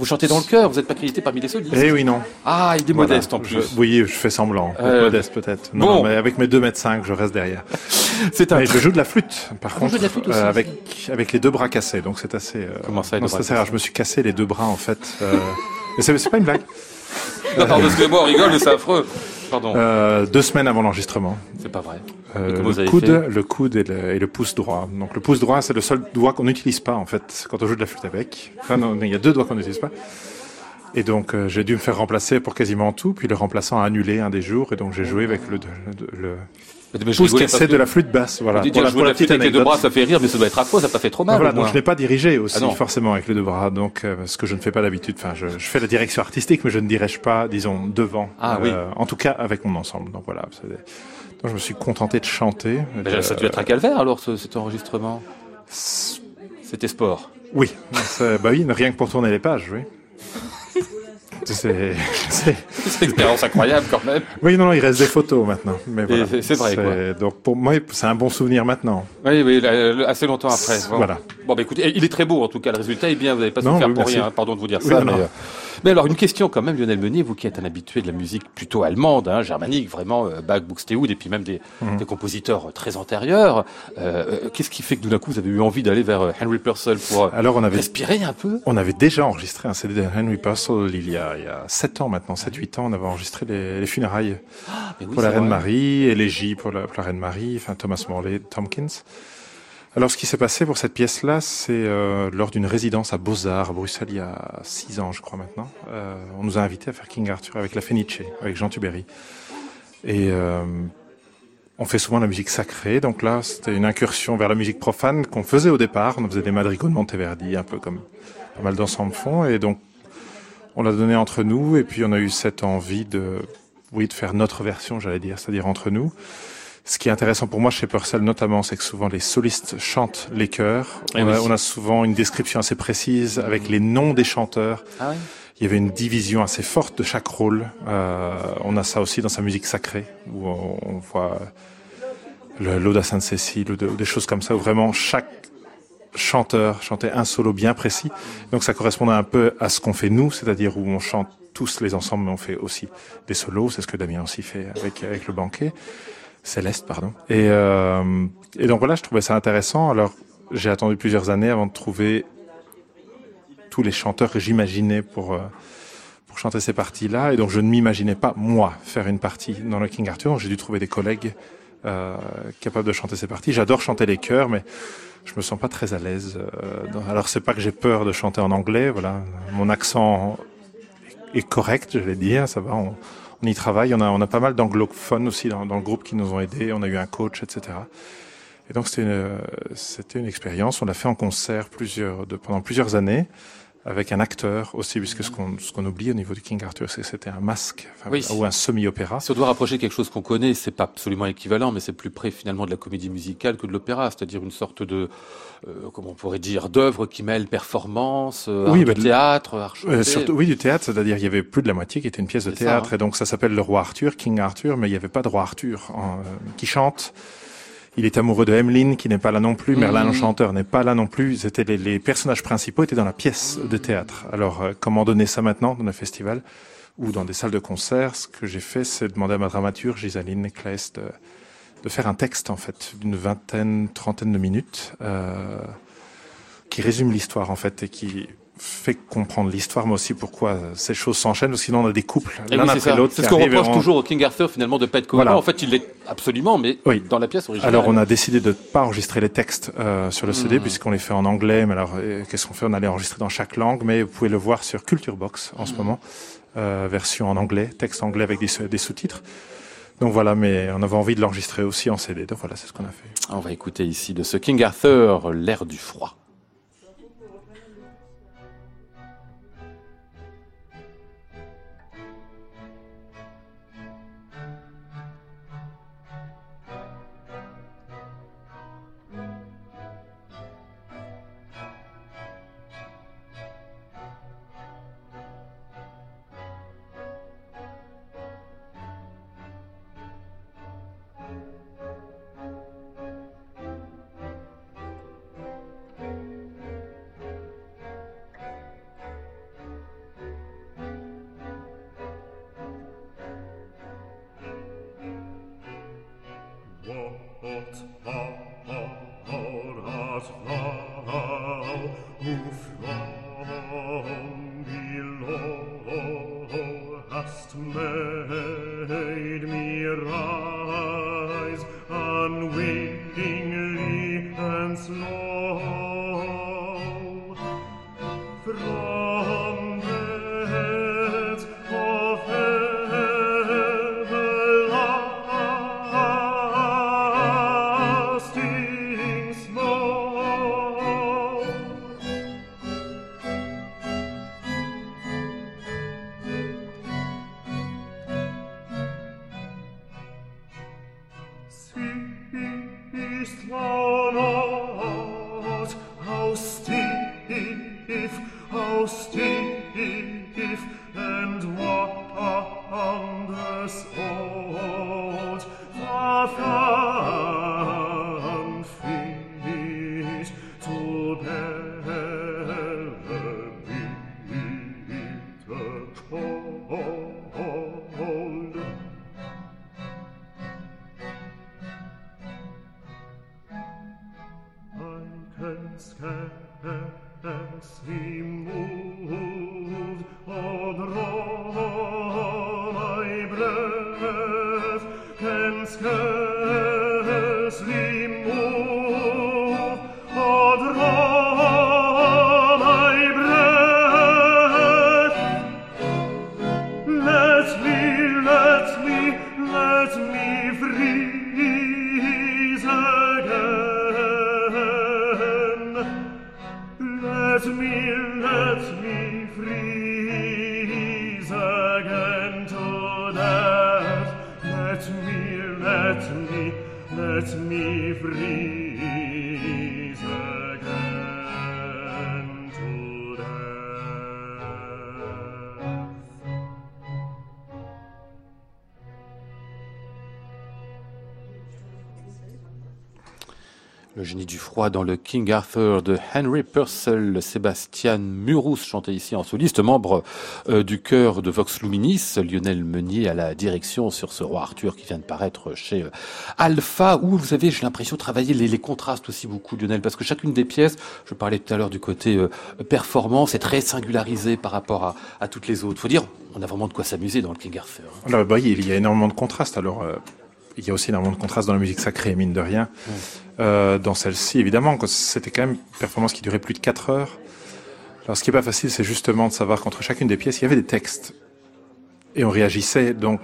Vous chantez dans le cœur, vous n'êtes pas crédité parmi les solistes. Eh oui, non. Ah, il est Voilà. modeste en Je- plus. oui, je fais semblant. Euh, modeste peut-être. Non, bon. mais avec mes 2 mètres 5, je reste derrière. C'est un Mais je joue de la flûte, par Ah, vous contre, de la flûte aussi, euh, avec avec les deux bras cassés, donc c'est assez. euh, Comment ça, les non, deux c'est bras assez rare. Je me suis cassé les deux bras en fait. Euh, mais c'est c'est pas une blague. Non, pardon, excusez-moi, on rigole, mais c'est affreux. Pardon. Euh, deux semaines avant l'enregistrement. C'est pas vrai. Euh, vous le avez coude, le coude et le, et le pouce droit. Donc le pouce droit, c'est le seul doigt qu'on n'utilise pas en fait quand on joue de la flûte avec. Enfin non, il y a deux doigts qu'on n'utilise pas. Et donc euh, j'ai dû me faire remplacer pour quasiment tout. Puis le remplaçant a annulé un des jours et donc j'ai joué avec le le, le Mais pouce cassé de la flûte basse. Voilà. Pour la, pour la petite avec les deux bras, ça fait rire, mais ça doit être affreux, ça n'a pas fait trop mal. Voilà, donc je l'ai pas dirigé aussi Ah non. forcément avec les deux bras, donc euh, ce que je ne fais pas d'habitude. Enfin, je, je fais la direction artistique, mais je ne dirige pas, disons, devant. Ah oui. En tout cas, avec mon ensemble. Donc voilà. Donc je me suis contenté de chanter. Euh, ça a dû être un calvaire alors ce- cet enregistrement. C'était sport. Oui, bah oui, rien que pour tourner les pages, oui. C'est, une expérience incroyable quand même. Oui, non, non, il reste des photos maintenant. Mais voilà. c'est- vrai, quoi. Donc pour moi, c'est un bon souvenir maintenant. Oui, oui, assez longtemps après. Voilà. Bon, bah écoutez, il est très beau en tout cas, le résultat est bien, vous n'avez pas Non, souffert oui, pour merci. rien, hein, pardon de vous dire Oui, ça. Mais, euh, alors, une question quand même, Lionel Meunier, vous qui êtes un habitué de la musique plutôt allemande, hein, germanique, vraiment, euh, Bach, Buxtehude, et puis même des, Mhm. des compositeurs très antérieurs, euh, euh, qu'est-ce qui fait que tout d'un coup vous avez eu envie d'aller vers euh, Henry Purcell pour euh, Alors on avait, respirer un peu? On avait déjà enregistré un CD de Henry Purcell il y a, il y a 7 ans maintenant, 7-8 ans, on avait enregistré les, les funérailles oui, pour la Reine vrai. Marie, Élégie pour la, pour la Reine Marie, enfin Thomas Morley, Tompkins. Alors ce qui s'est passé pour cette pièce-là, c'est euh, lors d'une résidence à Beaux-Arts à Bruxelles il y a 6 ans je crois maintenant. Euh, on nous a invités à faire King Arthur avec la Fenice, avec Jean Tubéry. Et euh, on fait souvent la musique sacrée, donc là c'était une incursion vers la musique profane qu'on faisait au départ. On faisait des madrigaux de Monteverdi, un peu comme pas mal d'ensemble fond, et donc on l'a donné entre nous, et puis on a eu cette envie de, oui, de faire notre version, j'allais dire, c'est-à-dire entre nous. Ce qui est intéressant pour moi chez Purcell notamment, c'est que souvent les solistes chantent les chœurs. Eh on, oui. a, on a souvent une description assez précise avec les noms des chanteurs. Ah oui Il y avait une division assez forte de chaque rôle. Euh, on a ça aussi dans sa musique sacrée, où on, on voit à Sainte-Cécile ou, de- ou des choses comme ça, où vraiment chaque chanteur chantait un solo bien précis. Donc ça correspondait un peu à ce qu'on fait nous, c'est-à-dire où on chante tous les ensembles, mais on fait aussi des solos. C'est ce que Damien aussi fait avec, avec le banquet. Céleste, pardon. Et, euh, et donc voilà, je trouvais ça intéressant. Alors j'ai attendu plusieurs années avant de trouver tous les chanteurs que j'imaginais pour, euh, pour chanter ces parties-là. Et donc, je ne m'imaginais pas, moi, faire une partie dans le King Arthur. J'ai dû trouver des collègues euh, capables de chanter ces parties. J'adore chanter les chœurs, mais je me sens pas très à l'aise. dans- Alors, c'est pas que j'ai peur de chanter en anglais. Voilà, mon accent est correct, je vais dire. Ça va, on y travaille. On a, on a pas mal d'anglophones aussi dans, dans le groupe qui nous ont aidés. On a eu un coach, etc. Et donc c'était une, c'était une expérience. On l'a fait en concert plusieurs, de, pendant plusieurs années avec un acteur aussi, puisque ce qu'on ce qu'on oublie au niveau du King Arthur, c'est que c'était un masque enfin, Oui. ou un semi-opéra. Si on doit rapprocher quelque chose qu'on connaît, c'est pas absolument équivalent, mais c'est plus près finalement de la comédie musicale que de l'opéra, c'est-à-dire une sorte de, euh, comment on pourrait dire, d'œuvre qui mêle performance, euh, Oui, art bah, du théâtre, art. Euh, surtout, oui, du théâtre, c'est-à-dire il y avait plus de la moitié qui était une pièce de ça, théâtre, hein. et donc ça s'appelle le roi Arthur, King Arthur, mais il n'y avait pas de roi Arthur en- euh, qui chante. Il est amoureux de Emmeline, qui n'est pas là non plus. Merlin, le Mhm. chanteur, n'est pas là non plus. C'était les, les personnages principaux étaient dans la pièce de théâtre. Alors, euh, comment donner ça maintenant dans le festival ou dans des salles de concert? Ce que j'ai fait, c'est demander à ma dramaturge, Gisaline Claes, de, de faire un texte, en fait, d'une vingtaine, trentaine de minutes, euh, qui résume l'histoire, en fait, et qui fait comprendre l'histoire, mais aussi pourquoi ces choses s'enchaînent, parce que sinon on a des couples, Eh l'un oui, après l'autre. C'est ce qu'on reproche toujours au King Arthur finalement de pas être cohérent. Voilà. En fait, il l'est absolument, mais Oui. dans la pièce originale. Alors on a décidé de ne pas enregistrer les textes euh, sur le CD Mhm. puisqu'on les fait en anglais. Mais alors euh, qu'est-ce qu'on fait? On allait enregistrer dans chaque langue, mais vous pouvez le voir sur Culture Box en ce moment, euh, version en anglais, texte anglais avec des, des sous-titres. Donc voilà, mais on avait envie de l'enregistrer aussi en CD. Donc voilà, c'est ce qu'on a fait. On va écouter ici de ce King Arthur, l'air du froid. Le génie du froid dans le King Arthur de Henry Purcell, Sébastien Murous chantait ici en soliste, membre euh, du chœur de Vox Luminis, Lionel Meunier à la direction sur ce roi Arthur qui vient de paraître chez euh, Alpha, où vous avez, j'ai l'impression, travaillé les, contrastes aussi beaucoup, Lionel, parce que chacune des pièces, je parlais tout à l'heure du côté euh, performance, est très singularisée par rapport à, toutes les autres. Faut dire, on a vraiment de quoi s'amuser dans le King Arthur. hein. Alors, bah, il y a énormément de contrastes. Alors, il y a aussi énormément de contrastes dans la musique sacrée, mine de rien. Euh, dans celle-ci, évidemment, c'était quand même une performance qui durait plus de 4 heures. Alors, ce qui est pas facile, c'est justement de savoir qu'entre chacune des pièces, il y avait des textes. Et on réagissait. Donc,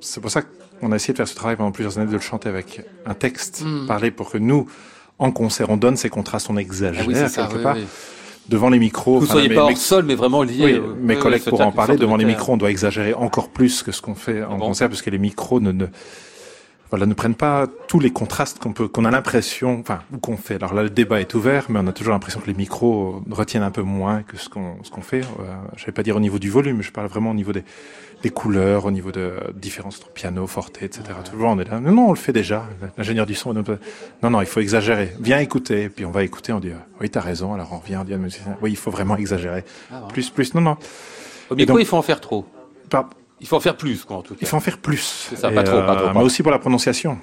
c'est pour ça qu'on a essayé de faire ce travail pendant plusieurs années, de le chanter avec un texte Mm. parlé pour que nous, en concert, on donne ces contrastes, on exagère Ah oui, ça, quelque oui, part. oui. Devant les micros. Vous ne soyez mes- pas hors mes- sol, mais vraiment lié. oui, euh, mes collègues pourront en parler. de Devant les micros, on doit exagérer encore plus que ce qu'on fait en bon concert, parce que les micros ne, ne, voilà, ne prennent pas tous les contrastes qu'on peut, qu'on a l'impression, enfin, ou qu'on fait. Alors là, le débat est ouvert, mais on a toujours l'impression que les micros retiennent un peu moins que ce qu'on, ce qu'on fait. Euh, je vais pas dire au niveau du volume, je parle vraiment au niveau des, des couleurs, au niveau de différences entre piano, forte, etc. Toujours, on est là. Non, non, on le fait déjà. L'ingénieur du son, non, non, il faut exagérer. Viens écouter. Puis on va écouter, on dit, euh, oui, t'as raison. Alors on revient, on dit, oui, il faut vraiment exagérer. Ah. Plus, plus, non, non. Au micro, donc- il faut en faire trop. Pas- Il faut en faire plus, quoi, en tout cas. il faut en faire plus. C'est ça, pas trop, pas trop, pas Mais aussi pour la prononciation.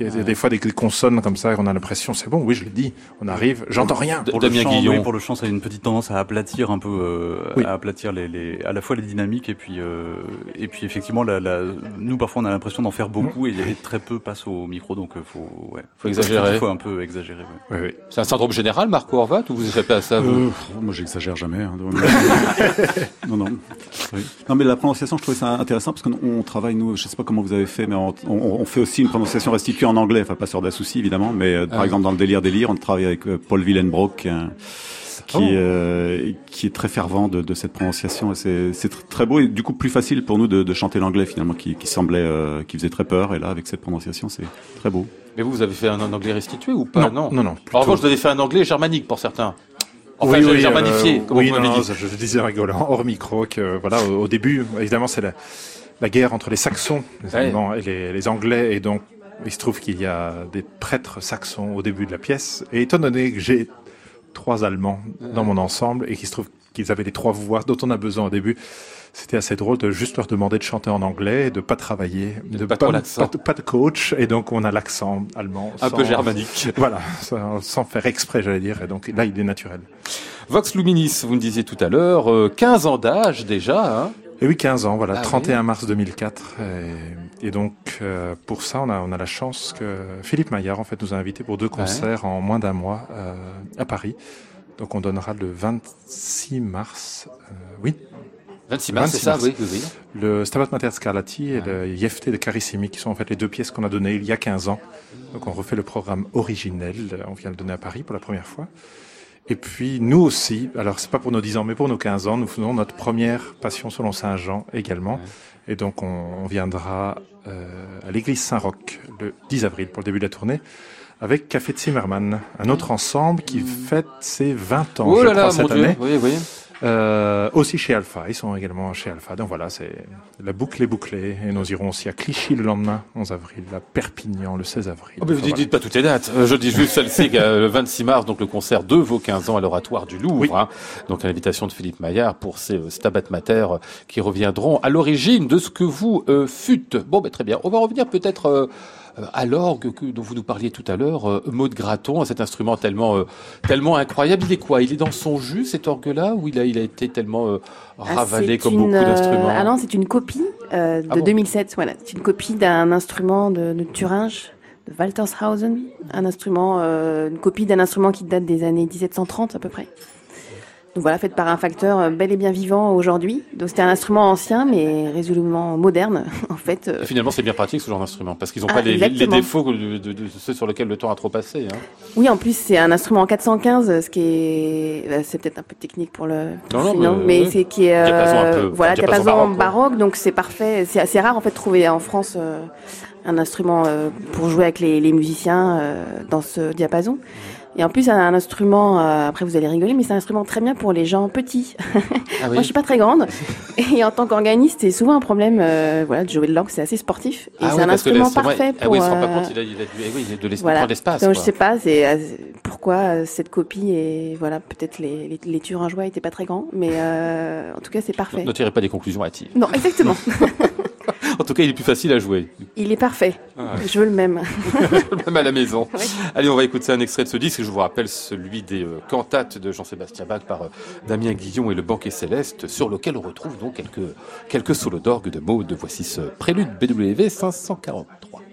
Il y a des fois des, consonnes comme ça, on a l'impression, c'est bon, oui, je l'ai dit, on arrive, j'entends rien. Pour Damien le chant, Guillon. oui, pour le chant, ça a une petite tendance à aplatir un peu, euh, Oui. à aplatir les, les, à la fois les dynamiques et puis, euh, et puis effectivement, la, la, nous parfois on a l'impression d'en faire beaucoup et, et très peu passe au micro, donc euh, faut, ouais, Faut exagérer. Il faut un peu exagérer. ouais. Oui, oui. C'est un syndrome général, Marco Horvat, ou vous échappez à ça, vous Euh, moi, j'exagère jamais. hein, donc- non, non. Oui. Non, mais la prononciation, je trouvais ça intéressant parce qu'on on travaille, nous, je sais pas comment vous avez fait, mais on, on- on fait aussi une prononciation restituée en anglais, enfin pas sur Dassouci évidemment, mais euh, par Ah. exemple dans le délire délire, on travaille avec euh, Paul Willenbrock, qui, est un- qui, Oh. euh, qui est très fervent de, de cette prononciation. et C'est c'est tr- très beau et du coup plus facile pour nous de, de chanter l'anglais finalement, qui, qui semblait, euh, qui faisait très peur. Et là, avec cette prononciation, c'est très beau. Mais vous, vous avez fait un, un anglais restitué ou pas? Non, non, non. En plutôt- revanche, vous avez fait un anglais germanique pour certains. Enfin, Oui, oui, germanifié, euh, comme oui, vous non, non, dit. je disais rigolant, hors micro, que voilà, au, au début, évidemment, c'est la, la guerre entre les Saxons les Ouais. Allemands et les, les Anglais, et donc il se trouve qu'il y a des prêtres saxons au début de la pièce. Et étant donné que j'ai trois Allemands dans mon ensemble et qu'il se trouve qu'ils avaient les trois voix dont on a besoin au début. C'était assez drôle de juste leur demander de chanter en anglais, de pas travailler, de pas de- pas de coach, et donc on a l'accent allemand. Un sans- peu germanique. Voilà, sans, sans faire exprès, j'allais dire. Et donc là, il est naturel. Vox Luminis, vous me disiez tout à l'heure, euh, 15 ans d'âge déjà. Hein Et oui, 15 ans, voilà, Ah 31 mars 2004. Et, et donc, euh, pour ça, on a, on a la chance que Philippe Maillard, en fait, nous a invités pour deux concerts en moins d'un mois euh, à Paris. Donc, on donnera le 26 mars, euh, oui, 26 mars, c'est 26 ça, mars. oui, oui, oui. le Stabat Mater Scarlatti et le Jefte de Carissimi, qui sont en fait les deux pièces qu'on a données il y a 15 ans. Donc, on refait le programme originel. On vient le donner à Paris pour la première fois. Et puis, nous aussi, alors c'est pas pour nos 10 ans, mais pour nos 15 ans, nous faisons notre première Passion selon Saint Jean également. Et donc, on, on viendra euh, à l'église Saint-Roch le 10 avril pour le début de la tournée avec Café de Zimmermann, un autre ensemble qui fête ses 20 ans, Oh je là crois, là, cette année. Oui, oui. Euh, aussi chez Alpha, ils sont également chez Alpha. Donc voilà, c'est la boucle est bouclée et nous irons aussi à Clichy le lendemain, 11 avril, à Perpignan le 16 avril. Oh, mais vous Enfin, dites, pas toutes les dates. Euh, Je dis juste celle-ci, euh, le 26 mars, donc le concert de vos 15 ans à l'Oratoire du Louvre. Oui. hein. donc à l'invitation de Philippe Maillard pour ces euh, Stabat Mater euh, qui reviendront à l'origine de ce que vous euh, fûtes. Bon, ben très bien. On va revenir peut-être à l'orgue que, dont vous nous parliez tout à l'heure, euh, Maud Graton, à cet instrument tellement, euh, tellement incroyable. Il est quoi? Il est dans son jus, cet orgue-là, ou il a, il a été tellement euh, Ah, ravalé comme une, beaucoup euh, d'instruments? Ah non, c'est une copie euh, de Ah bon? 2007. Voilà, c'est une copie d'un instrument de, de Thuringe, de Waltershausen, un instrument, euh, une copie d'un instrument qui date des années 1730 à peu près. Donc voilà, faite par un facteur euh, bel et bien vivant aujourd'hui. Donc c'était un instrument ancien, mais résolument moderne, en fait. euh. Et finalement, c'est bien pratique ce genre d'instrument, parce qu'ils n'ont Ah, pas les, défauts de, de- de ceux sur lesquels le temps a trop passé. Hein. Oui, en plus c'est un instrument en 415, ce qui est, bah, c'est peut-être un peu technique pour le, Non, non, sinon, mais, mais oui. c'est qui est, Diapason un euh, peu, voilà, diapason baroque, baroque, donc c'est parfait. C'est assez rare en fait de trouver en France euh, un instrument euh, pour jouer avec les, les musiciens euh, dans ce diapason. Et en plus, un instrument, euh, après vous allez rigoler, mais c'est un instrument très bien pour les gens petits. Ah oui. Moi, je suis pas très grande, et en tant qu'organiste, c'est souvent un problème, euh, voilà, de jouer de l'orgue, c'est assez sportif, et Ah c'est oui, un instrument c'est parfait Ah pour. oui, il se rend pas euh, compte, il a, il a, du- eh oui, il a de l'espace. voilà. Donc je sais pas, c'est pourquoi cette copie et voilà, peut-être les les, les Thuringois étaient pas très grands, mais euh, en tout cas c'est parfait. Ne tirez pas des conclusions hâtives. Non, exactement. En tout cas, il est plus facile à jouer, Il est parfait. Ah. Je veux le même. même à la maison. Oui. Allez, on va écouter un extrait de ce disque. Je vous rappelle celui des euh, cantates de Jean-Sébastien Bach par euh, Damien Guillon et le Banquet Céleste, sur lequel on retrouve donc quelques, quelques solos d'orgue de Maud. Voici ce prélude BWV 543.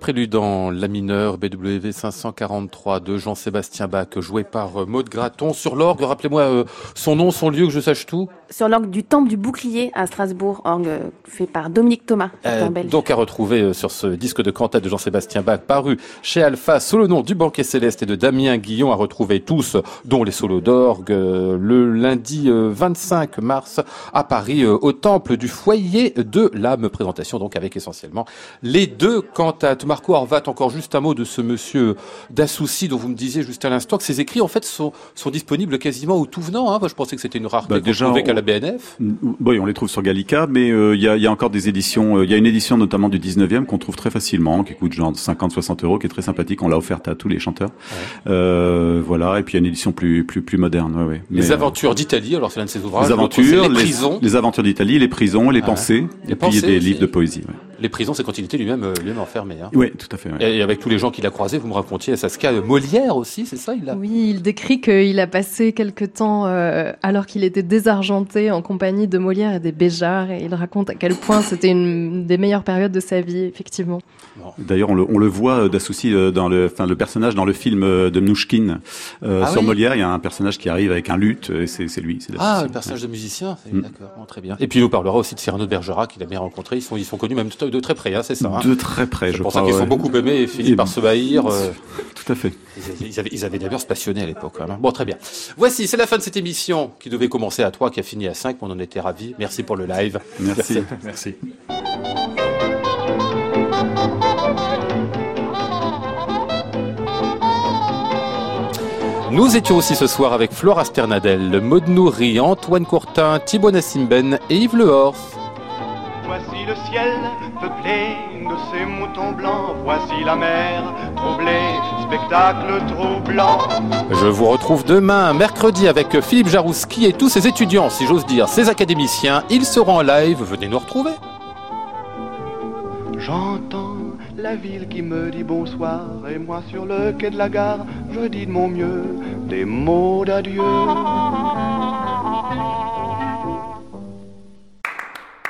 Prélude en la mineur BWV 543 de Jean-Sébastien Bach joué par euh, Maude Graton sur l'orgue. Rappelez-moi euh, son nom, son lieu, que je sache tout. Sur l'orgue du Temple du Bouclier à Strasbourg, orgue euh, fait par Dominique Thomas, Euh, donc à retrouver euh, sur ce disque de cantate de Jean-Sébastien Bach paru chez Alpha sous le nom du Banquet Céleste et de Damien Guillon à retrouver tous, dont les solos d'orgue, euh, le lundi euh, 25 mars à Paris euh, au temple du foyer de l'âme. Présentation donc avec essentiellement les deux cantates. Marco Horvat, encore juste un mot de ce monsieur Dassouci dont vous me disiez juste à l'instant que ses écrits en fait sont, sont disponibles quasiment au tout venant. Hein. Moi je pensais que c'était une rareté Bah, déjà, on- la BNF. Oui, on les trouve sur Gallica, mais euh, il y, a, il y a encore des éditions. euh, Il y a une édition notamment du 19e qu'on trouve très facilement, qui coûte genre 50-60 euros, qui est très sympathique. On l'a offerte à tous les chanteurs. Euh, voilà, et puis il y a une édition plus plus plus moderne. Ouais, ouais. Les Mais, euh, aventures d'Italie, alors c'est l'un de ses ouvrages. les aventures, les prisons. les aventures d'Italie, les prisons, les Ouais. pensées, Les et pensées puis des aussi. livres de poésie. Ouais. Les prisons, c'est quand il était lui-même lui-même enfermé. Hein. Oui, tout à fait. ouais. Et avec tous les gens qu'il a croisés, vous me racontiez à Saskia Molière aussi, c'est ça il a... Oui, il décrit qu'il a passé quelque temps, euh, alors qu'il était désargenté, en compagnie de Molière et des Béjards, et il raconte à quel point c'était une des meilleures périodes de sa vie, effectivement. D'ailleurs, on le, on le voit euh, d'Assouci euh, dans le, enfin le personnage dans le film euh, de Mnouchkine euh, Ah sur oui Molière. Il y a un personnage qui arrive avec un luth, et c'est c'est lui. c'est Ah, le personnage de musicien, Mm. d'accord, très bien. Et puis il nous parlera aussi de Cyrano de Bergerac qu'il a bien rencontré. Ils sont, ils sont connus même de, de très près, hein, c'est ça. hein De très près, c'est je pour crois. ça qu'ils sont ouais. beaucoup aimés et finissent Et- par se haïr. euh, Tout à fait. Ils, ils avaient, ils avaient d'ailleurs se passionner à l'époque. hein. Bon, très bien. Voici, c'est la fin de cette émission qui devait commencer à 3, qui a fini à 5. On en était ravis. Merci pour le live. Merci. Merci. Nous étions aussi ce soir avec Flora Sternadel, Maud Nourri, Antoine Courtin, Thibaut Nassimben et Yves Lehors. Voici le ciel peuplé de ces moutons blancs. Voici la mer troublée, spectacle troublant. Je vous retrouve demain, mercredi, avec Philippe Jarouski et tous ses étudiants, si j'ose dire, ses académiciens. Ils seront en live. Venez nous retrouver. J'entends la ville qui me dit bonsoir. Et moi sur le quai de la gare, je dis de mon mieux des mots d'adieu.